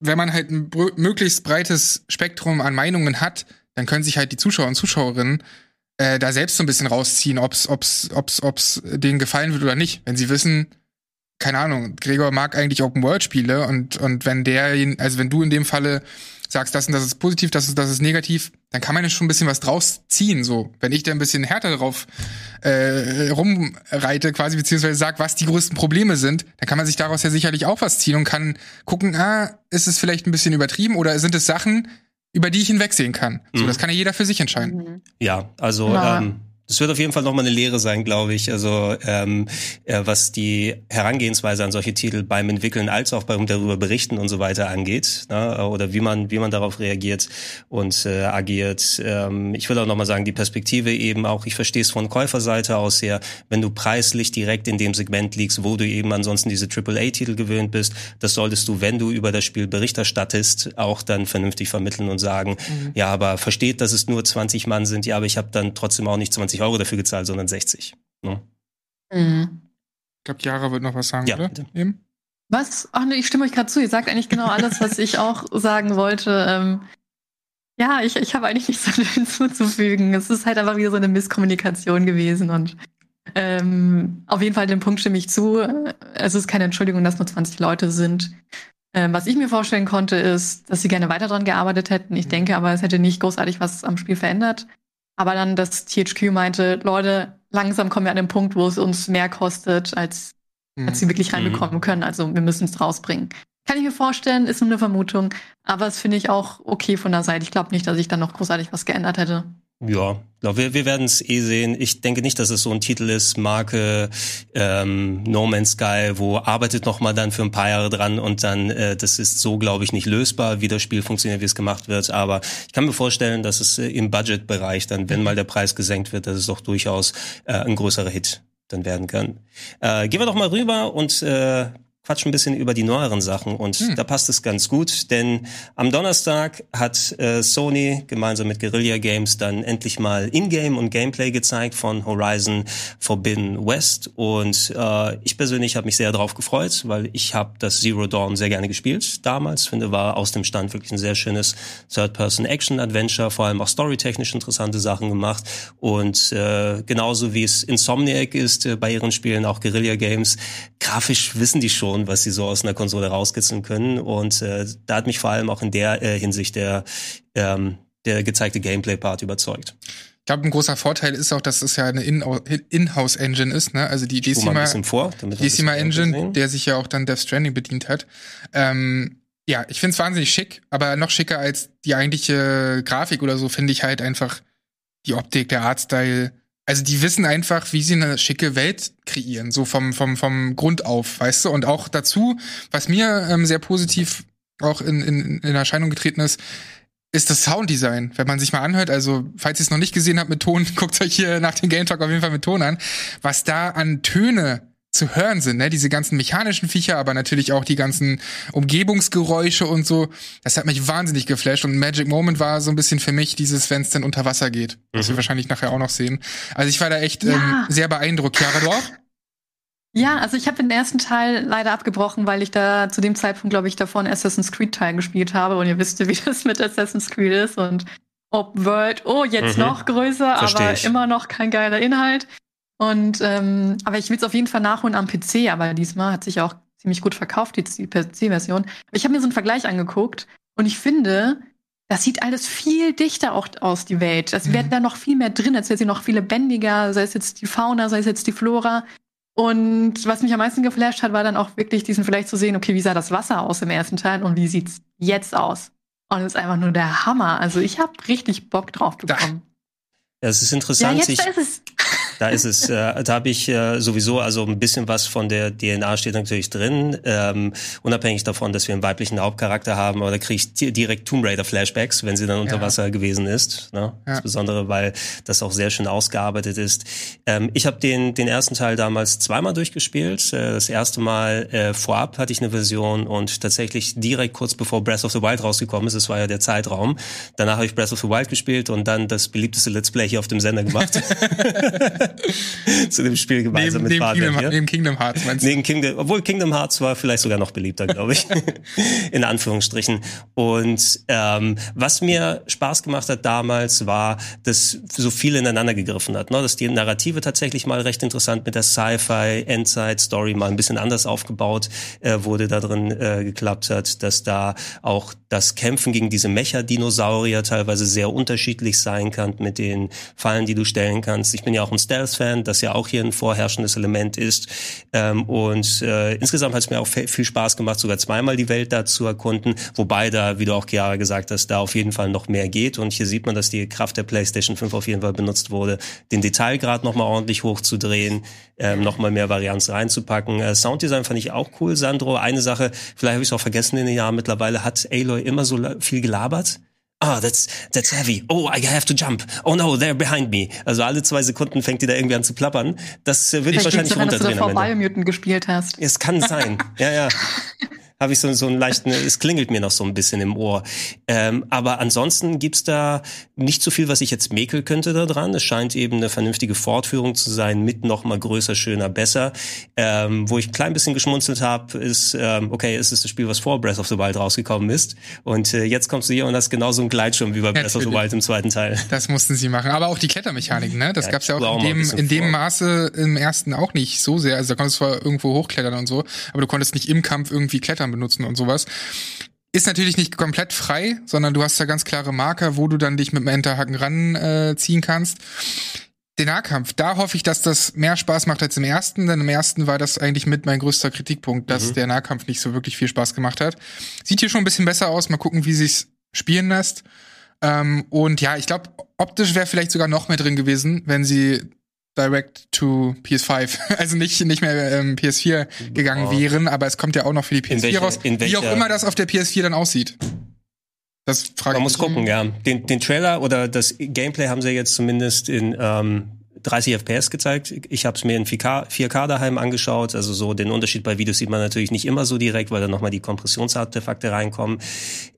wenn man halt ein möglichst breites Spektrum an Meinungen hat, dann können sich halt die Zuschauer und Zuschauerinnen äh, da selbst so ein bisschen rausziehen, ob's, ob's, ob's, ob's denen gefallen wird oder nicht. Wenn sie wissen, keine Ahnung, Gregor mag eigentlich Open World Spiele und und wenn der, also wenn du in dem Falle sagst, das und das ist positiv, das ist das ist negativ, dann kann man ja schon ein bisschen was draus ziehen. So, wenn ich da ein bisschen härter drauf äh, rumreite, quasi beziehungsweise sag, was die größten Probleme sind, dann kann man sich daraus ja sicherlich auch was ziehen und kann gucken, ah, ist es vielleicht ein bisschen übertrieben oder sind es Sachen, über die ich hinwegsehen kann. So, mhm. das kann ja jeder für sich entscheiden. Mhm. Ja, also ja. Ähm, das wird auf jeden Fall nochmal eine Lehre sein, glaube ich. Also ähm, äh, was die Herangehensweise an solche Titel beim Entwickeln als auch beim darüber berichten und so weiter angeht, ne? oder wie man wie man darauf reagiert und äh, agiert. Ähm, ich will auch nochmal sagen, die Perspektive eben auch. Ich verstehe es von Käuferseite aus her, wenn du preislich direkt in dem Segment liegst, wo du eben ansonsten diese AAA-Titel gewöhnt bist, das solltest du, wenn du über das Spiel Bericht erstattest, auch dann vernünftig vermitteln und sagen, mhm. ja, aber versteht, dass es nur 20 Mann sind, ja, aber ich habe dann trotzdem auch nicht 20 Euro dafür gezahlt, sondern 60. Ne? Mhm. Ich glaube, Jara wird noch was sagen, ja, oder? Eben? Was? Ach ne, ich stimme euch gerade zu. Ihr sagt eigentlich genau alles, was ich auch sagen wollte. Ähm, ja, ich, ich habe eigentlich nichts [LAUGHS] hinzuzufügen. Es ist halt einfach wieder so eine Misskommunikation gewesen und ähm, auf jeden Fall den Punkt stimme ich zu. Es ist keine Entschuldigung, dass nur 20 Leute sind. Ähm, was ich mir vorstellen konnte, ist, dass sie gerne weiter dran gearbeitet hätten. Ich mhm. denke aber, es hätte nicht großartig was am Spiel verändert. Aber dann das THQ meinte, Leute, langsam kommen wir an den Punkt, wo es uns mehr kostet, als, mhm. als sie wirklich reinbekommen mhm. können. Also wir müssen es rausbringen. Kann ich mir vorstellen, ist nur eine Vermutung. Aber es finde ich auch okay von der Seite. Ich glaube nicht, dass ich dann noch großartig was geändert hätte. Ja, glaub, wir, wir werden es eh sehen. Ich denke nicht, dass es so ein Titel ist, Marke ähm, No Man's Sky, wo arbeitet noch mal dann für ein paar Jahre dran und dann, äh, das ist so, glaube ich, nicht lösbar, wie das Spiel funktioniert, wie es gemacht wird. Aber ich kann mir vorstellen, dass es äh, im Budgetbereich dann, wenn mal der Preis gesenkt wird, dass es doch durchaus äh, ein größerer Hit dann werden kann. Äh, gehen wir doch mal rüber und äh, quatschen ein bisschen über die neueren Sachen und hm. da passt es ganz gut, denn am Donnerstag hat äh, Sony gemeinsam mit Guerilla Games dann endlich mal Ingame und Gameplay gezeigt von Horizon Forbidden West und äh, ich persönlich habe mich sehr darauf gefreut, weil ich habe das Zero Dawn sehr gerne gespielt damals, finde war aus dem Stand wirklich ein sehr schönes Third-Person-Action-Adventure, vor allem auch storytechnisch interessante Sachen gemacht und äh, genauso wie es Insomniac ist äh, bei ihren Spielen, auch Guerilla Games, grafisch wissen die schon schon, was sie so aus einer Konsole rauskitzeln können. Und äh, da hat mich vor allem auch in der äh, Hinsicht der, ähm, der gezeigte Gameplay-Part überzeugt. Ich glaube, ein großer Vorteil ist auch, dass es ja eine In-House-Engine ist, ne? Also die Decima, vor, Decima Engine, der sich ja auch dann Death Stranding bedient hat. Ähm, ja, ich finde es wahnsinnig schick, aber noch schicker als die eigentliche Grafik oder so finde ich halt einfach die Optik, der Artstyle, also die wissen einfach, wie sie eine schicke Welt kreieren, so vom, vom, vom Grund auf, weißt du? Und auch dazu, was mir ähm, sehr positiv auch in, in, in Erscheinung getreten ist, ist das Sounddesign. Wenn man sich mal anhört, also falls ihr es noch nicht gesehen habt mit Ton, [LAUGHS] guckt euch hier nach dem Game Talk auf jeden Fall mit Ton an, was da an Töne zu hören sind, ne? Diese ganzen mechanischen Viecher, aber natürlich auch die ganzen Umgebungsgeräusche und so. Das hat mich wahnsinnig geflasht und Magic Moment war so ein bisschen für mich dieses, wenn es denn unter Wasser geht, mhm. was wir wahrscheinlich nachher auch noch sehen. Also ich war da echt ja. ähm, sehr beeindruckt. Chiara, du auch? Ja, also ich habe den ersten Teil leider abgebrochen, weil ich da zu dem Zeitpunkt, glaube ich, davor einen Assassin's Creed Teil gespielt habe und ihr wisst ja, wie [LAUGHS] das mit Assassin's Creed ist und Open World, oh, jetzt mhm. noch größer, Versteh aber ich. immer noch kein geiler Inhalt. Und ähm, aber ich will es auf jeden Fall nachholen am PC, aber diesmal hat sich auch ziemlich gut verkauft, die, PC-Version. Ich habe mir so einen Vergleich angeguckt und ich finde, das sieht alles viel dichter auch aus, die Welt. Es mhm. wäre da noch viel mehr drin, als wäre sie noch viel lebendiger, sei es jetzt die Fauna, sei es jetzt die Flora. Und was mich am meisten geflasht hat, war dann auch wirklich diesen vielleicht zu sehen, okay, wie sah das Wasser aus im ersten Teil und wie sieht's jetzt aus? Und es ist einfach nur der Hammer. Also ich habe richtig Bock drauf bekommen. Ja, es ist interessant. Ja, jetzt ich, ist es. Da ist es, äh, da habe ich äh, sowieso, also ein bisschen was von der DNA steht natürlich drin, ähm, unabhängig davon, dass wir einen weiblichen Hauptcharakter haben, aber da kriege ich direkt Tomb Raider Flashbacks, wenn sie dann unter ja. Wasser gewesen ist. Ne? Ja. Insbesondere, weil das auch sehr schön ausgearbeitet ist. Ähm, ich habe den, den ersten Teil damals zweimal durchgespielt. Äh, das erste Mal äh, vorab hatte ich eine Version und tatsächlich direkt kurz bevor Breath of the Wild rausgekommen ist, das war ja der Zeitraum. Danach habe ich Breath of the Wild gespielt und dann das beliebteste Let's Play hier auf dem Sender gemacht. [LAUGHS] [LAUGHS] zu dem Spiel gemeinsam neben, mit neben Kingdom, Fabian. hier. neben Kingdom Hearts, meinst du? Neben Kingdom, obwohl Kingdom Hearts war vielleicht sogar noch beliebter, glaube ich. [LAUGHS] In Anführungsstrichen. Und ähm, was mir Spaß gemacht hat damals, war, dass so viel ineinander gegriffen hat. Ne? Dass die Narrative tatsächlich mal recht interessant mit der Sci-Fi, Endzeit-Story mal ein bisschen anders aufgebaut äh, wurde, da drin äh, geklappt hat, dass da auch das Kämpfen gegen diese Mecha-Dinosaurier teilweise sehr unterschiedlich sein kann mit den Fallen, die du stellen kannst. Ich bin ja auch ein Stealth-Fan, das ja auch hier ein vorherrschendes Element ist. Ähm, und äh, insgesamt hat es mir auch viel Spaß gemacht, sogar zweimal die Welt da zu erkunden, wobei da, wie du auch Chiara gesagt hast, da auf jeden Fall noch mehr geht. Und hier sieht man, dass die Kraft der PlayStation 5 auf jeden Fall benutzt wurde, den Detailgrad nochmal ordentlich hochzudrehen, ähm, nochmal mehr Varianz reinzupacken. Äh, Sounddesign fand ich auch cool, Sandro. Eine Sache, vielleicht habe ich es auch vergessen in den Jahren mittlerweile, hat Aloy immer so viel gelabert? Ah, that's that's heavy. Oh, I have to jump. Oh no, they're behind me. Also alle zwei Sekunden fängt die da irgendwie an zu plappern. Das äh, würde ich wahrscheinlich daran, dass du runterdrehen davor Ende. Biomutant gespielt hast. Es kann sein. Ja, ja. [LAUGHS] Habe ich so, so einen leichten, [LAUGHS] es klingelt mir noch so ein bisschen im Ohr. Ähm, aber ansonsten gibt's da nicht so viel, was ich jetzt mäkeln könnte da dran. Es scheint eben eine vernünftige Fortführung zu sein mit noch mal größer, schöner, besser. Ähm, wo ich ein klein bisschen geschmunzelt habe, ist, ähm, okay, es ist das Spiel, was vor Breath of the Wild rausgekommen ist. Und äh, jetzt kommst du hier und hast genauso einen Gleitschirm wie bei Breath of the. Wild im zweiten Teil. [LAUGHS] Das mussten sie machen. Aber auch die Klettermechanik, ne? Das Ja, gab's ja auch in ein dem, in dem vor. Maße im ersten auch nicht so sehr. Also da konntest du zwar irgendwo hochklettern und so, aber du konntest nicht im Kampf irgendwie Klettern benutzen und sowas. Ist natürlich nicht komplett frei, sondern du hast da ganz klare Marker, wo du dann dich mit dem Enterhaken ranziehen äh, ziehen kannst. Der Nahkampf, da hoffe ich, dass das mehr Spaß macht als im ersten, denn im ersten war das eigentlich mit mein größter Kritikpunkt, dass der Nahkampf nicht so wirklich viel Spaß gemacht hat. Sieht hier schon ein bisschen besser aus, mal gucken, wie sich's spielen lässt. Ähm, und ja, ich glaube, optisch wäre vielleicht sogar noch mehr drin gewesen, wenn sie direct to PS5, [LAUGHS] also nicht, nicht mehr ähm, PS4 gegangen Ja. wären, aber es kommt ja auch noch für die PS4 In welcher- raus. wie auch immer das auf der PS4 dann aussieht. Das frage Man muss gucken, ja. Den, den Trailer oder das Gameplay haben sie jetzt zumindest in ähm, 30 FPS gezeigt. Ich habe es mir in 4K, 4K daheim angeschaut. Also so den Unterschied bei Videos sieht man natürlich nicht immer so direkt, weil da nochmal die Kompressionsartefakte reinkommen.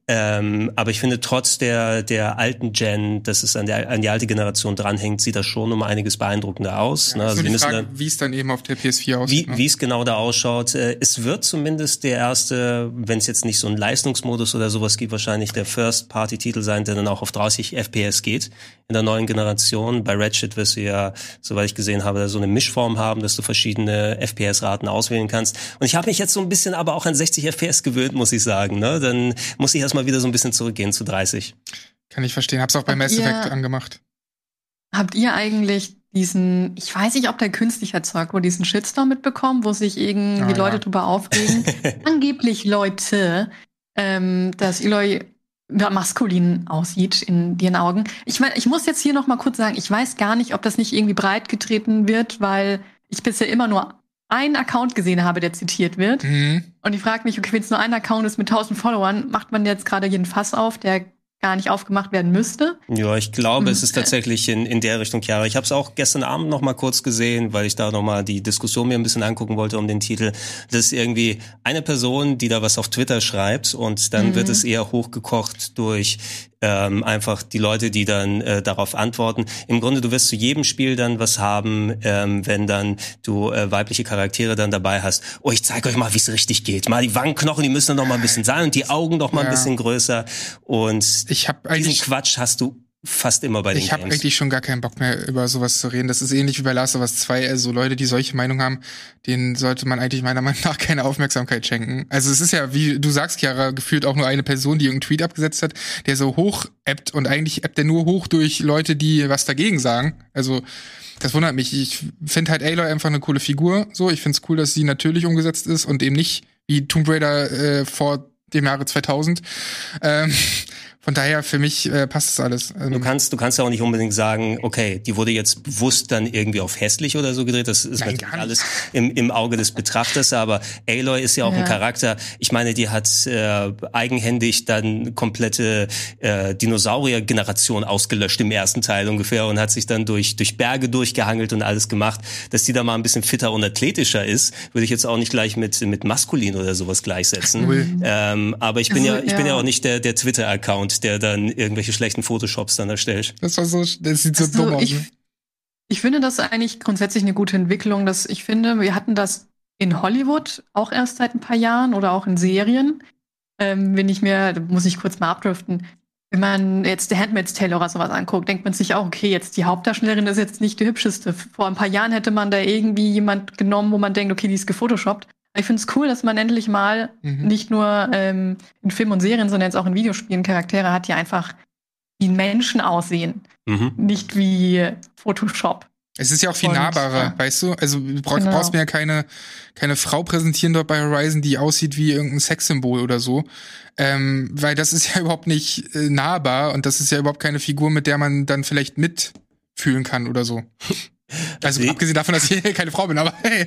Ähm, aber ich finde, trotz der, der alten Gen, dass es an, der, an die alte Generation dranhängt, sieht das schon um einiges beeindruckender aus. ne? Also wir müssen Frage, dann, wie es dann eben auf der PS4 wie, aussieht. ne? wie es genau da ausschaut. Äh, Es wird zumindest der erste, wenn es jetzt nicht so einen Leistungsmodus oder sowas gibt, wahrscheinlich der First-Party-Titel sein, der dann auch auf 30 FPS geht in der neuen Generation. Bei Ratchet wirst du ja, soweit ich gesehen habe, so eine Mischform haben, dass du verschiedene FPS-Raten auswählen kannst. Und ich habe mich jetzt so ein bisschen aber auch an 60 FPS gewöhnt, muss ich sagen. Ne? Dann muss ich erstmal wieder so ein bisschen zurückgehen zu 30. Kann ich verstehen. Hab's auch bei Mass Effect angemacht. Habt ihr eigentlich diesen, ich weiß nicht, ob der künstlich erzeugt wurde, diesen Shitstorm mitbekommen, wo sich irgendwie Ah, ja. Leute drüber aufregen? [LAUGHS] Angeblich Leute, ähm, dass Eloy maskulin aussieht in ihren Augen. Ich meine, ich muss jetzt hier noch mal kurz sagen, ich weiß gar nicht, ob das nicht irgendwie breit getreten wird, weil ich bisher immer nur einen Account gesehen habe, der zitiert wird. Mhm. Und ich frage mich, okay, wenn es nur ein Account ist mit 1000 Followern, macht man jetzt gerade jeden Fass auf, der gar nicht aufgemacht werden müsste? Ja, ich glaube, Hm, es ist äh. tatsächlich in, in der Richtung, Chiara. Ich habe es auch gestern Abend noch mal kurz gesehen, weil ich da noch mal die Diskussion mir ein bisschen angucken wollte um den Titel. Das ist irgendwie eine Person, die da was auf Twitter schreibt und dann Mhm. wird es eher hochgekocht durch ähm, einfach die Leute, die dann äh, darauf antworten. Im Grunde, du wirst zu jedem Spiel dann was haben, ähm, wenn dann du äh, weibliche Charaktere dann dabei hast. Oh, ich zeige euch mal, wie es richtig geht. Mal die Wangenknochen, die müssen dann noch mal ein bisschen sein und die Augen noch mal ein Ja. bisschen größer. Und Ich habe diesen Quatsch hast du fast immer bei den Ich habe eigentlich schon gar keinen Bock mehr über sowas zu reden. Das ist ähnlich wie bei Last of Us 2. Also Leute, die solche Meinung haben, denen sollte man eigentlich meiner [LAUGHS] Meinung nach keine Aufmerksamkeit schenken. Also es ist ja, wie du sagst, Chiara, gefühlt auch nur eine Person, die irgendeinen Tweet abgesetzt hat, der so hoch appt und eigentlich appt er nur hoch durch Leute, die was dagegen sagen. Also das wundert mich. Ich finde halt Aloy einfach eine coole Figur. So, ich finde es cool, dass sie natürlich umgesetzt ist und eben nicht wie Tomb Raider äh, vor dem Jahre 2000. Ähm, von daher, für mich äh, passt das alles. Du Ähm, kannst, du kannst ja auch nicht unbedingt sagen, okay, die wurde jetzt bewusst dann irgendwie auf hässlich oder so gedreht. Das ist Nein, natürlich gar nicht. alles im, im Auge des Betrachters. Aber Aloy ist ja auch ein Ja. Charakter. Ich meine, die hat äh, eigenhändig dann komplette äh, Dinosaurier-Generation ausgelöscht im ersten Teil ungefähr und hat sich dann durch, durch Berge durchgehangelt und alles gemacht. Dass die da mal ein bisschen fitter und athletischer ist, würde ich jetzt auch nicht gleich mit, mit maskulin oder sowas gleichsetzen. Null. Ähm, aber ich bin Also, ja, ich bin ja ja. auch nicht der, der Twitter-Account, der dann irgendwelche schlechten Photoshops dann erstellt. Das war so, das sieht so Also, dumm aus. ich? Ich finde das eigentlich grundsätzlich eine gute Entwicklung, dass ich finde, wir hatten das in Hollywood auch erst seit ein paar Jahren oder auch in Serien. Ähm, wenn ich mir, da muss ich kurz mal abdriften, wenn man jetzt The Handmaid's Tale oder sowas anguckt, denkt man sich auch, okay, jetzt die Hauptdarstellerin ist jetzt nicht die hübscheste. Vor ein paar Jahren hätte man da irgendwie jemand genommen, wo man denkt, okay, die ist gefotoshoppt. Ich finde es cool, dass man endlich mal mhm. nicht nur ähm, in Filmen und Serien, sondern jetzt auch in Videospielen Charaktere hat, die einfach wie Menschen aussehen. Mhm. Nicht wie Photoshop. Es ist ja auch viel und, nahbarer, ja. weißt du? Also du brauchst, genau. brauchst mir ja keine, keine Frau präsentieren dort bei Horizon, die aussieht wie irgendein Sexsymbol oder so. Ähm, weil das ist ja [LAUGHS] überhaupt nicht äh, nahbar und das ist ja überhaupt keine Figur, mit der man dann vielleicht mitfühlen kann oder so. [LAUGHS] Also abgesehen davon, dass ich [LAUGHS] keine Frau bin, aber hey.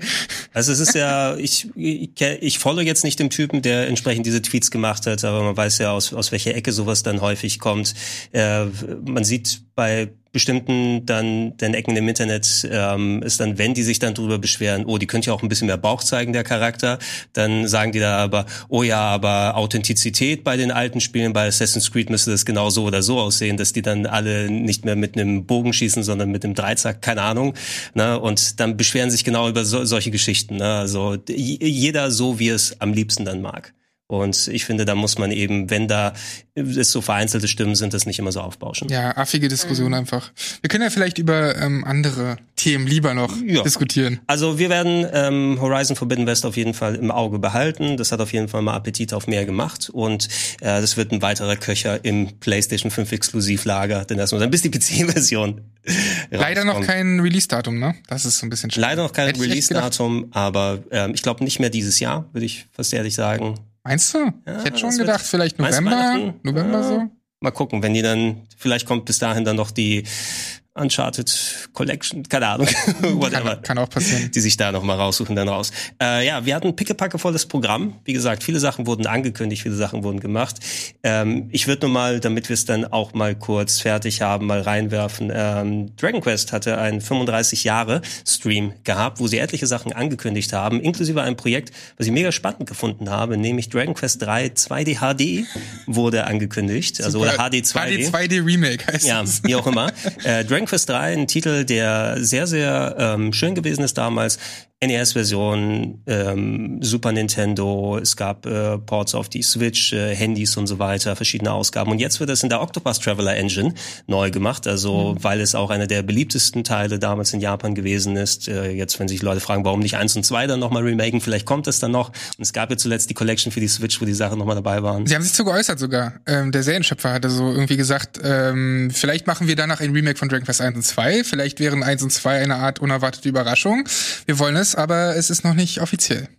Also es ist ja, ich, ich, ich folge jetzt nicht dem Typen, der entsprechend diese Tweets gemacht hat, aber man weiß ja, aus, aus welcher Ecke sowas dann häufig kommt. Äh, man sieht bei bestimmten dann den Ecken im Internet ähm, ist dann, wenn die sich dann drüber beschweren, oh, die könnte ja auch ein bisschen mehr Bauch zeigen, der Charakter, dann sagen die da aber, oh ja, aber Authentizität bei den alten Spielen, bei Assassin's Creed müsste das genau so oder so aussehen, dass die dann alle nicht mehr mit einem Bogen schießen, sondern mit einem Dreizack, keine Ahnung. Ne? Und dann beschweren sich genau über so, solche Geschichten. Ne? Also jeder so, wie es am liebsten dann mag. Und ich finde, da muss man eben, wenn da es so vereinzelte Stimmen sind, das nicht immer so aufbauschen. Ja, affige Diskussion mhm. einfach. Wir können ja vielleicht über ähm, andere Themen lieber noch ja. diskutieren. Also wir werden ähm, Horizon Forbidden West auf jeden Fall im Auge behalten. Das hat auf jeden Fall mal Appetit auf mehr gemacht. Und äh, das wird ein weiterer Köcher im PlayStation 5 Exklusivlager, denn das muss dann bis die PC-Version. [LAUGHS] Leider noch kein Release-Datum, ne? Das ist so ein bisschen schade. Leider noch kein Release-Datum, aber ähm, ich glaube nicht mehr dieses Jahr, würde ich fast ehrlich sagen. Meinst du? Ja, ich hätte schon gedacht, vielleicht November, November ja. so. Mal gucken, wenn die dann, vielleicht kommt bis dahin dann noch die Uncharted Collection, keine Ahnung, [LAUGHS] whatever. Kann, kann, auch passieren. Die sich da nochmal raussuchen, dann raus. Äh, ja, wir hatten pickepackevolles Programm. Wie gesagt, viele Sachen wurden angekündigt, viele Sachen wurden gemacht. Ähm, ich würde nur mal, damit wir es dann auch mal kurz fertig haben, mal reinwerfen. Ähm, Dragon Quest hatte einen 35 Jahre Stream gehabt, wo sie etliche Sachen angekündigt haben, inklusive ein Projekt, was ich mega spannend gefunden habe, nämlich Dragon Quest 3 2D HD wurde angekündigt, also oder HD 2D. HD 2D Remake heißt Ja, wie auch immer. [LAUGHS] Äh, Dragon Dragon Quest 3, ein Titel, der sehr, sehr ähm, schön gewesen ist damals, NES-Version, ähm, Super Nintendo, es gab äh, Ports auf die Switch, äh, Handys und so weiter, verschiedene Ausgaben. Und jetzt wird es in der Octopus Traveler Engine neu gemacht, also mhm. weil es auch einer der beliebtesten Teile damals in Japan gewesen ist. Äh, jetzt, wenn sich Leute fragen, warum nicht eins und zwei dann nochmal remaken, vielleicht kommt es dann noch. Und es gab ja zuletzt die Collection für die Switch, wo die Sachen nochmal dabei waren. Sie haben sich so geäußert sogar. Ähm, der Serienschöpfer hatte so irgendwie gesagt, ähm, vielleicht machen wir danach ein Remake von Dragon Quest 1 und 2. Vielleicht wären 1 und 2 eine Art unerwartete Überraschung. Wir wollen es aber es ist noch nicht offiziell.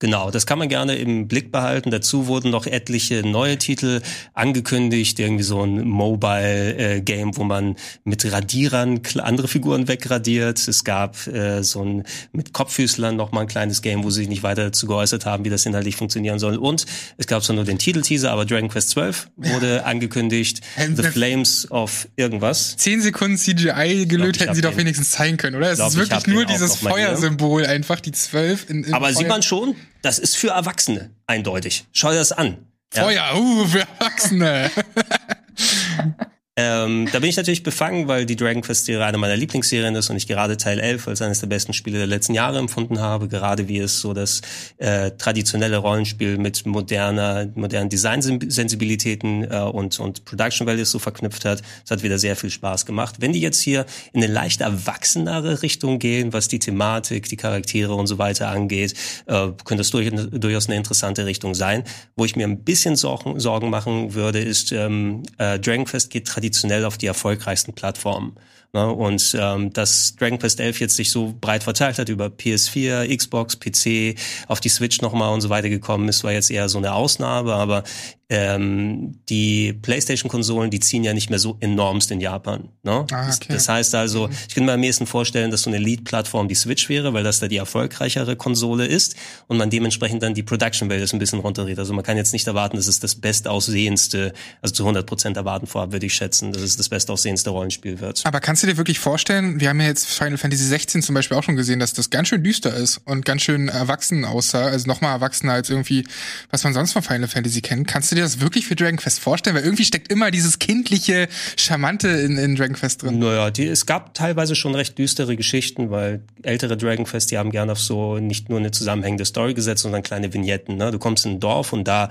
Genau, das kann man gerne im Blick behalten. Dazu wurden noch etliche neue Titel angekündigt, irgendwie so ein Mobile-Game, äh, wo man mit Radierern andere Figuren wegradiert. Es gab äh, so ein mit Kopffüßlern noch mal ein kleines Game, wo sie sich nicht weiter dazu geäußert haben, wie das inhaltlich funktionieren soll. Und es gab zwar nur den Titelteaser, aber Dragon Quest 12 wurde ja. angekündigt. [LAUGHS] The Flames of irgendwas. Zehn Sekunden CGI gelöt glaub, hätten sie doch wenigstens zeigen können, oder? Es glaub, ist wirklich nur dieses Feuersymbol einfach, die 12 in, in Aber Feuer. sieht man schon, das ist für Erwachsene eindeutig. Schau dir das an. Feuer, ja. uh, für Erwachsene. [LAUGHS] Ähm, da bin ich natürlich befangen, weil die Dragon Quest Serie eine meiner Lieblingsserien ist und ich gerade Teil 11 als eines der besten Spiele der letzten Jahre empfunden habe, gerade wie es so das äh, traditionelle Rollenspiel mit moderner, modernen Designsensibilitäten äh, und, und Production Values so verknüpft hat. Das hat wieder sehr viel Spaß gemacht. Wenn die jetzt hier in eine leicht erwachsenere Richtung gehen, was die Thematik, die Charaktere und so weiter angeht, äh, könnte das durch, durchaus eine interessante Richtung sein. Wo ich mir ein bisschen Sorgen, Sorgen machen würde, ist, ähm, äh, Dragon Quest geht traditionell traditionell auf die erfolgreichsten Plattformen. Ne? Und ähm, dass Dragon Quest 11 jetzt sich so breit verteilt hat über PS4, Xbox, PC, auf die Switch nochmal und so weiter gekommen ist, war jetzt eher so eine Ausnahme. Aber ähm, die PlayStation-Konsolen, die ziehen ja nicht mehr so enormst in Japan. Ne? Ah, okay. das, heißt also, mhm. ich könnte mir am ehesten vorstellen, dass so eine Lead-Plattform die Switch wäre, weil das da die erfolgreichere Konsole ist und man dementsprechend dann die Production Values ein bisschen runterdreht. Also man kann jetzt nicht erwarten, dass es das bestaussehendste, also zu 100 Prozent erwarten vorab, würde ich schätzen, dass es das bestaussehendste Rollenspiel wird. Aber kannst kannst du dir wirklich vorstellen, wir haben ja jetzt Final Fantasy 16 zum Beispiel auch schon gesehen, dass das ganz schön düster ist und ganz schön erwachsen aussah, also nochmal erwachsener als irgendwie, was man sonst von Final Fantasy kennt. Kannst du dir das wirklich für Dragon Quest vorstellen? Weil irgendwie steckt immer dieses kindliche, charmante in, in Dragon Quest drin. Naja, die, es gab teilweise schon recht düstere Geschichten, weil ältere Dragon Quest, die haben gerne auf so nicht nur eine zusammenhängende Story gesetzt, sondern kleine Vignetten. Ne? Du kommst in ein Dorf und da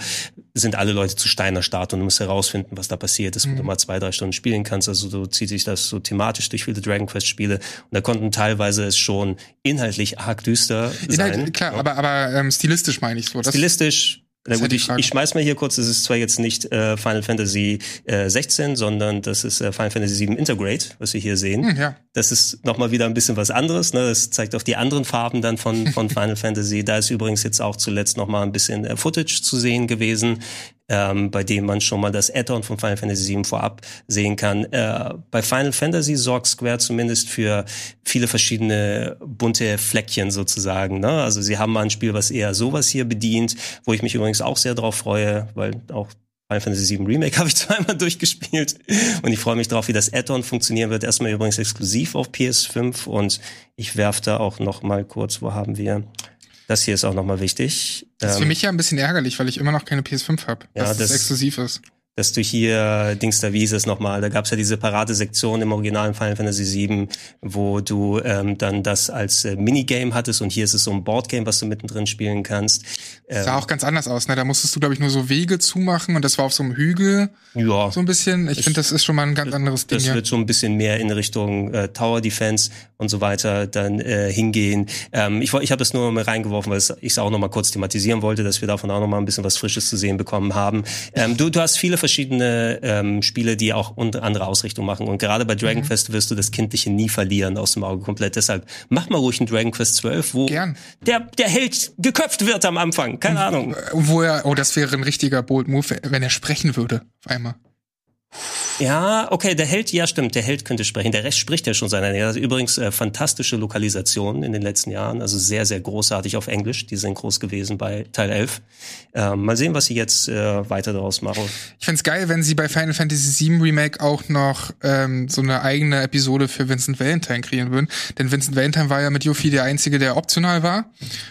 sind alle Leute zu Steiner Start und du musst herausfinden, was da passiert ist, wo mhm. du mal zwei, drei Stunden spielen kannst. Also so zieht sich das so thematisch durch viele Dragon Quest Spiele. Und da konnten teilweise es schon inhaltlich arg düster sein. Inhalt, klar, ja. aber, aber ähm, stilistisch meine ich so. stilistisch na gut, ich, ich schmeiß mal hier kurz, das ist zwar jetzt nicht äh, Final Fantasy äh, 16, sondern das ist äh, Final Fantasy 7 Integrate, was wir hier sehen. Hm, ja. Das ist nochmal wieder ein bisschen was anderes. Ne? Das zeigt auch die anderen Farben dann von, von [LAUGHS] Final Fantasy. Da ist übrigens jetzt auch zuletzt nochmal ein bisschen äh, Footage zu sehen gewesen ähm, bei dem man schon mal das Add-on von Final Fantasy VII vorab sehen kann. Äh, bei Final Fantasy sorgt Square zumindest für viele verschiedene bunte Fleckchen sozusagen. Ne? Also sie haben mal ein Spiel, was eher sowas hier bedient, wo ich mich übrigens auch sehr drauf freue, weil auch Final Fantasy VII Remake [LAUGHS] habe ich zweimal durchgespielt und ich freue mich drauf, wie das Add-on funktionieren wird. Erstmal übrigens exklusiv auf PS5 und ich werfe da auch noch mal kurz, wo haben wir das hier ist auch nochmal wichtig. Das ist für ähm, mich ja ein bisschen ärgerlich, weil ich immer noch keine PS5 habe, ja, dass das, das exklusiv ist dass du hier Dings da wie ist es nochmal, da gab's ja diese Parade-Sektion im originalen Final Fantasy VII, wo du ähm, dann das als äh, Minigame hattest und hier ist es so ein Boardgame, was du mittendrin spielen kannst. Ähm, sah auch ganz anders aus, ne? Da musstest du, glaube ich, nur so Wege zumachen und das war auf so einem Hügel. Ja. So ein bisschen. Ich finde, das ist schon mal ein ganz anderes Ding. Das wird so ein bisschen mehr in Richtung äh, Tower Defense und so weiter dann äh, hingehen. Ähm, ich ich habe das nur mal reingeworfen, weil ich es auch noch mal kurz thematisieren wollte, dass wir davon auch noch mal ein bisschen was Frisches zu sehen bekommen haben. Ähm, du, du hast viele verschiedene ähm, Spiele, die auch unter andere Ausrichtung machen. Und gerade bei Dragon mhm. Quest wirst du das Kindliche nie verlieren aus dem Auge komplett. Deshalb mach mal ruhig ein Dragon Quest 12, wo Gern. der der Held geköpft wird am Anfang. Keine und, Ahnung. Wo er, oh, das wäre ein richtiger Bold Move, wenn er sprechen würde auf einmal. Ja, okay, der Held, ja stimmt, der Held könnte sprechen. Der Rest spricht ja schon seiner Nähe. Also übrigens äh, fantastische Lokalisation in den letzten Jahren, also sehr, sehr großartig auf Englisch, die sind groß gewesen bei Teil 11. Ähm, mal sehen, was sie jetzt äh, weiter daraus machen. Ich find's geil, wenn sie bei Final Fantasy VII Remake auch noch ähm, so eine eigene Episode für Vincent Valentine kreieren würden. Denn Vincent Valentine war ja mit Yuffie der Einzige, der optional war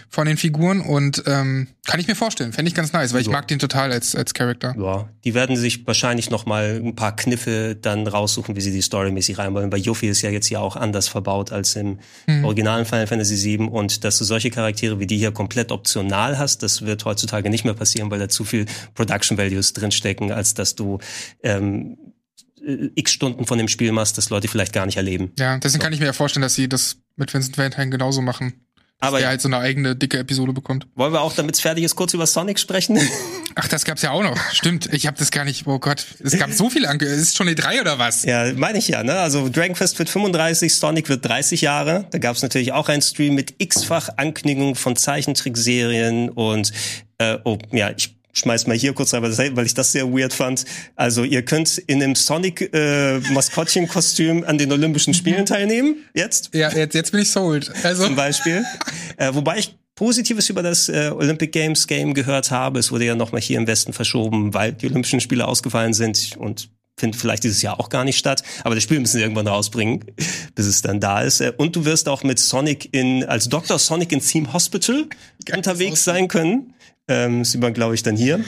von den Figuren und ähm, kann ich mir vorstellen, fände ich ganz nice, weil ich mag den total als, als Charakter. Ja, die werden sich wahrscheinlich noch mal paar Kniffe dann raussuchen, wie sie die storymäßig reinwollen. Weil Yuffie ist ja jetzt ja auch anders verbaut als im mhm. originalen Final Fantasy VII. Und dass du solche Charaktere wie die hier komplett optional hast, das wird heutzutage nicht mehr passieren, weil da zu viel Production Values drinstecken, als dass du ähm, x Stunden von dem Spiel machst, das Leute vielleicht gar nicht erleben. Ja, deswegen so. kann ich mir ja vorstellen, dass sie das mit Vincent Valentine genauso machen. Aber der halt so eine eigene dicke Episode bekommt. Wollen wir auch, damit es fertig ist, kurz über Sonic sprechen? [LAUGHS] Ach, das gab's ja auch noch. Stimmt. Ich habe das gar nicht. Oh Gott, es gab so viel Ange. Es ist schon eine 3 oder was? Ja, meine ich ja. Ne? Also Dragon Quest wird 35, Sonic wird 30 Jahre. Da gab's natürlich auch einen Stream mit x-fach Ankündigung von Zeichentrickserien und äh, oh ja, ich schmeiß mal hier kurz rein, weil ich das sehr weird fand. Also ihr könnt in einem Sonic äh, Maskottchenkostüm an den Olympischen Spielen teilnehmen. Jetzt? Ja, jetzt, jetzt bin ich sold. Also. Zum Beispiel. [LAUGHS] äh, wobei ich Positives über das äh, Olympic Games Game gehört habe. Es wurde ja nochmal hier im Westen verschoben, weil die Olympischen Spiele ausgefallen sind und findet vielleicht dieses Jahr auch gar nicht statt. Aber das Spiel müssen sie irgendwann rausbringen, bis es dann da ist. Äh, und du wirst auch mit Sonic in, als Dr. Sonic in Theme Hospital Ganz unterwegs sein können. Ähm, sieht man, glaube ich, dann hier.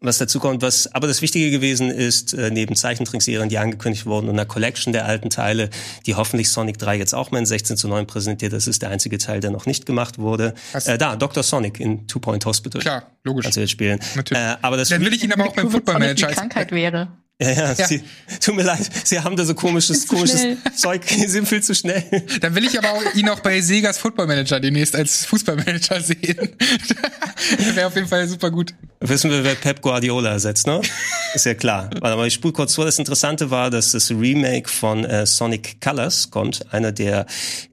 Was dazu kommt, was aber das Wichtige gewesen ist, äh, neben Zeichentrickserien, die angekündigt wurden und einer Collection der alten Teile, die hoffentlich Sonic 3 jetzt auch mal in 16 zu 9 präsentiert. Das ist der einzige Teil, der noch nicht gemacht wurde. Äh, da, Dr. Sonic in Two Point Hospital. Klar, logisch. Kannst du jetzt spielen. Natürlich. Äh, aber das Dann will ich ihn aber auch beim Football Manager. Krankheit wäre. Ja, ja, ja. Sie, tut mir leid, Sie haben da so komisches, komisches schnell. Zeug, [LAUGHS] Sie sind viel zu schnell. Dann will ich aber auch ihn auch bei Segas Football Manager demnächst als Fußballmanager sehen. [LAUGHS] Wäre auf jeden Fall super gut. Wissen wir, wer Pep Guardiola ersetzt, ne? Ist ja klar. Warte mal, ich spule kurz vor. Das Interessante war, dass das Remake von äh, Sonic Colors kommt, einer der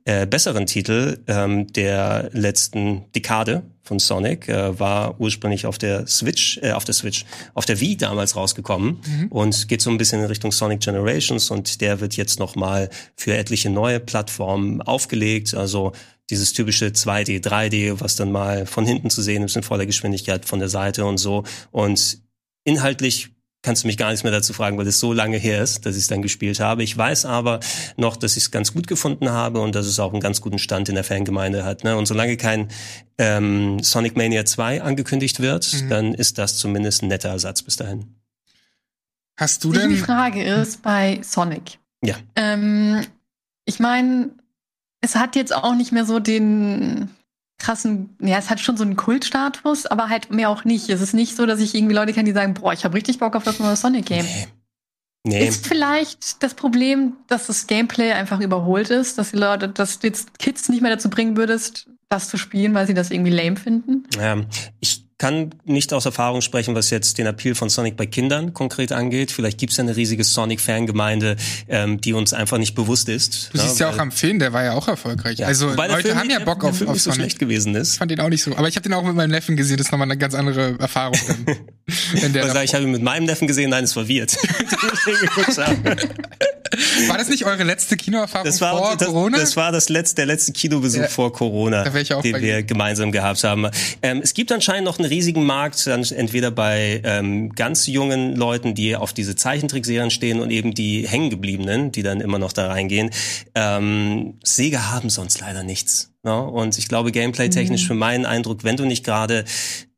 äh, besseren Titel ähm, der letzten Dekade von Sonic, äh, war ursprünglich auf der Switch, äh, auf der Switch, auf der Wii damals rausgekommen mhm. und geht so ein bisschen in Richtung Sonic Generations und der wird jetzt nochmal für etliche neue Plattformen aufgelegt. Also dieses typische 2D, 3D, was dann mal von hinten zu sehen ist in voller Geschwindigkeit von der Seite und so. Und inhaltlich kannst du mich gar nichts mehr dazu fragen, weil es so lange her ist, dass ich es dann gespielt habe. Ich weiß aber noch, dass ich es ganz gut gefunden habe und dass es auch einen ganz guten Stand in der Fangemeinde hat. Ne? Und solange kein ähm, Sonic Mania 2 angekündigt wird, mhm. dann ist das zumindest ein netter Ersatz bis dahin. Hast du denn? Die Frage ist bei Sonic. Ja. Ähm, ich meine, es hat jetzt auch nicht mehr so den krassen, ja, es hat schon so einen Kultstatus, aber halt mehr auch nicht. Es ist nicht so, dass ich irgendwie Leute kenne, die sagen, boah, ich habe richtig Bock auf das neue Sonic-Game. Nee. Nee. Ist vielleicht das Problem, dass das Gameplay einfach überholt ist, dass die Leute, dass du jetzt Kids nicht mehr dazu bringen würdest, das zu spielen, weil sie das irgendwie lame finden? Ja, ich kann nicht aus Erfahrung sprechen, was jetzt den Appeal von Sonic bei Kindern konkret angeht. Vielleicht gibt es ja eine riesige Sonic-Fangemeinde, ähm, die uns einfach nicht bewusst ist. Du ja, siehst ja auch am Film, der war ja auch erfolgreich. Ja. Also Leute Film, haben ja Bock auf, der auf Sonic. so schlecht gewesen ist. Ich fand den auch nicht so. Aber ich habe den auch mit meinem Neffen gesehen. Das ist nochmal eine ganz andere Erfahrung. [LAUGHS] Wenn der also, ich habe ihn mit meinem Neffen gesehen. Nein, es war Wirt. [LAUGHS] [LAUGHS] war das nicht eure letzte Kinoerfahrung das war, vor das, Corona? Das war das letzte, der letzte Kinobesuch ja. vor Corona, den wir gemeinsam gehabt haben. Ähm, es gibt anscheinend noch einen riesigen Markt, entweder bei ähm, ganz jungen Leuten, die auf diese Zeichentrickserien stehen und eben die hängengebliebenen, die dann immer noch da reingehen. Ähm, Sega haben sonst leider nichts. Ja, und ich glaube, gameplay-technisch mhm. für meinen Eindruck, wenn du nicht gerade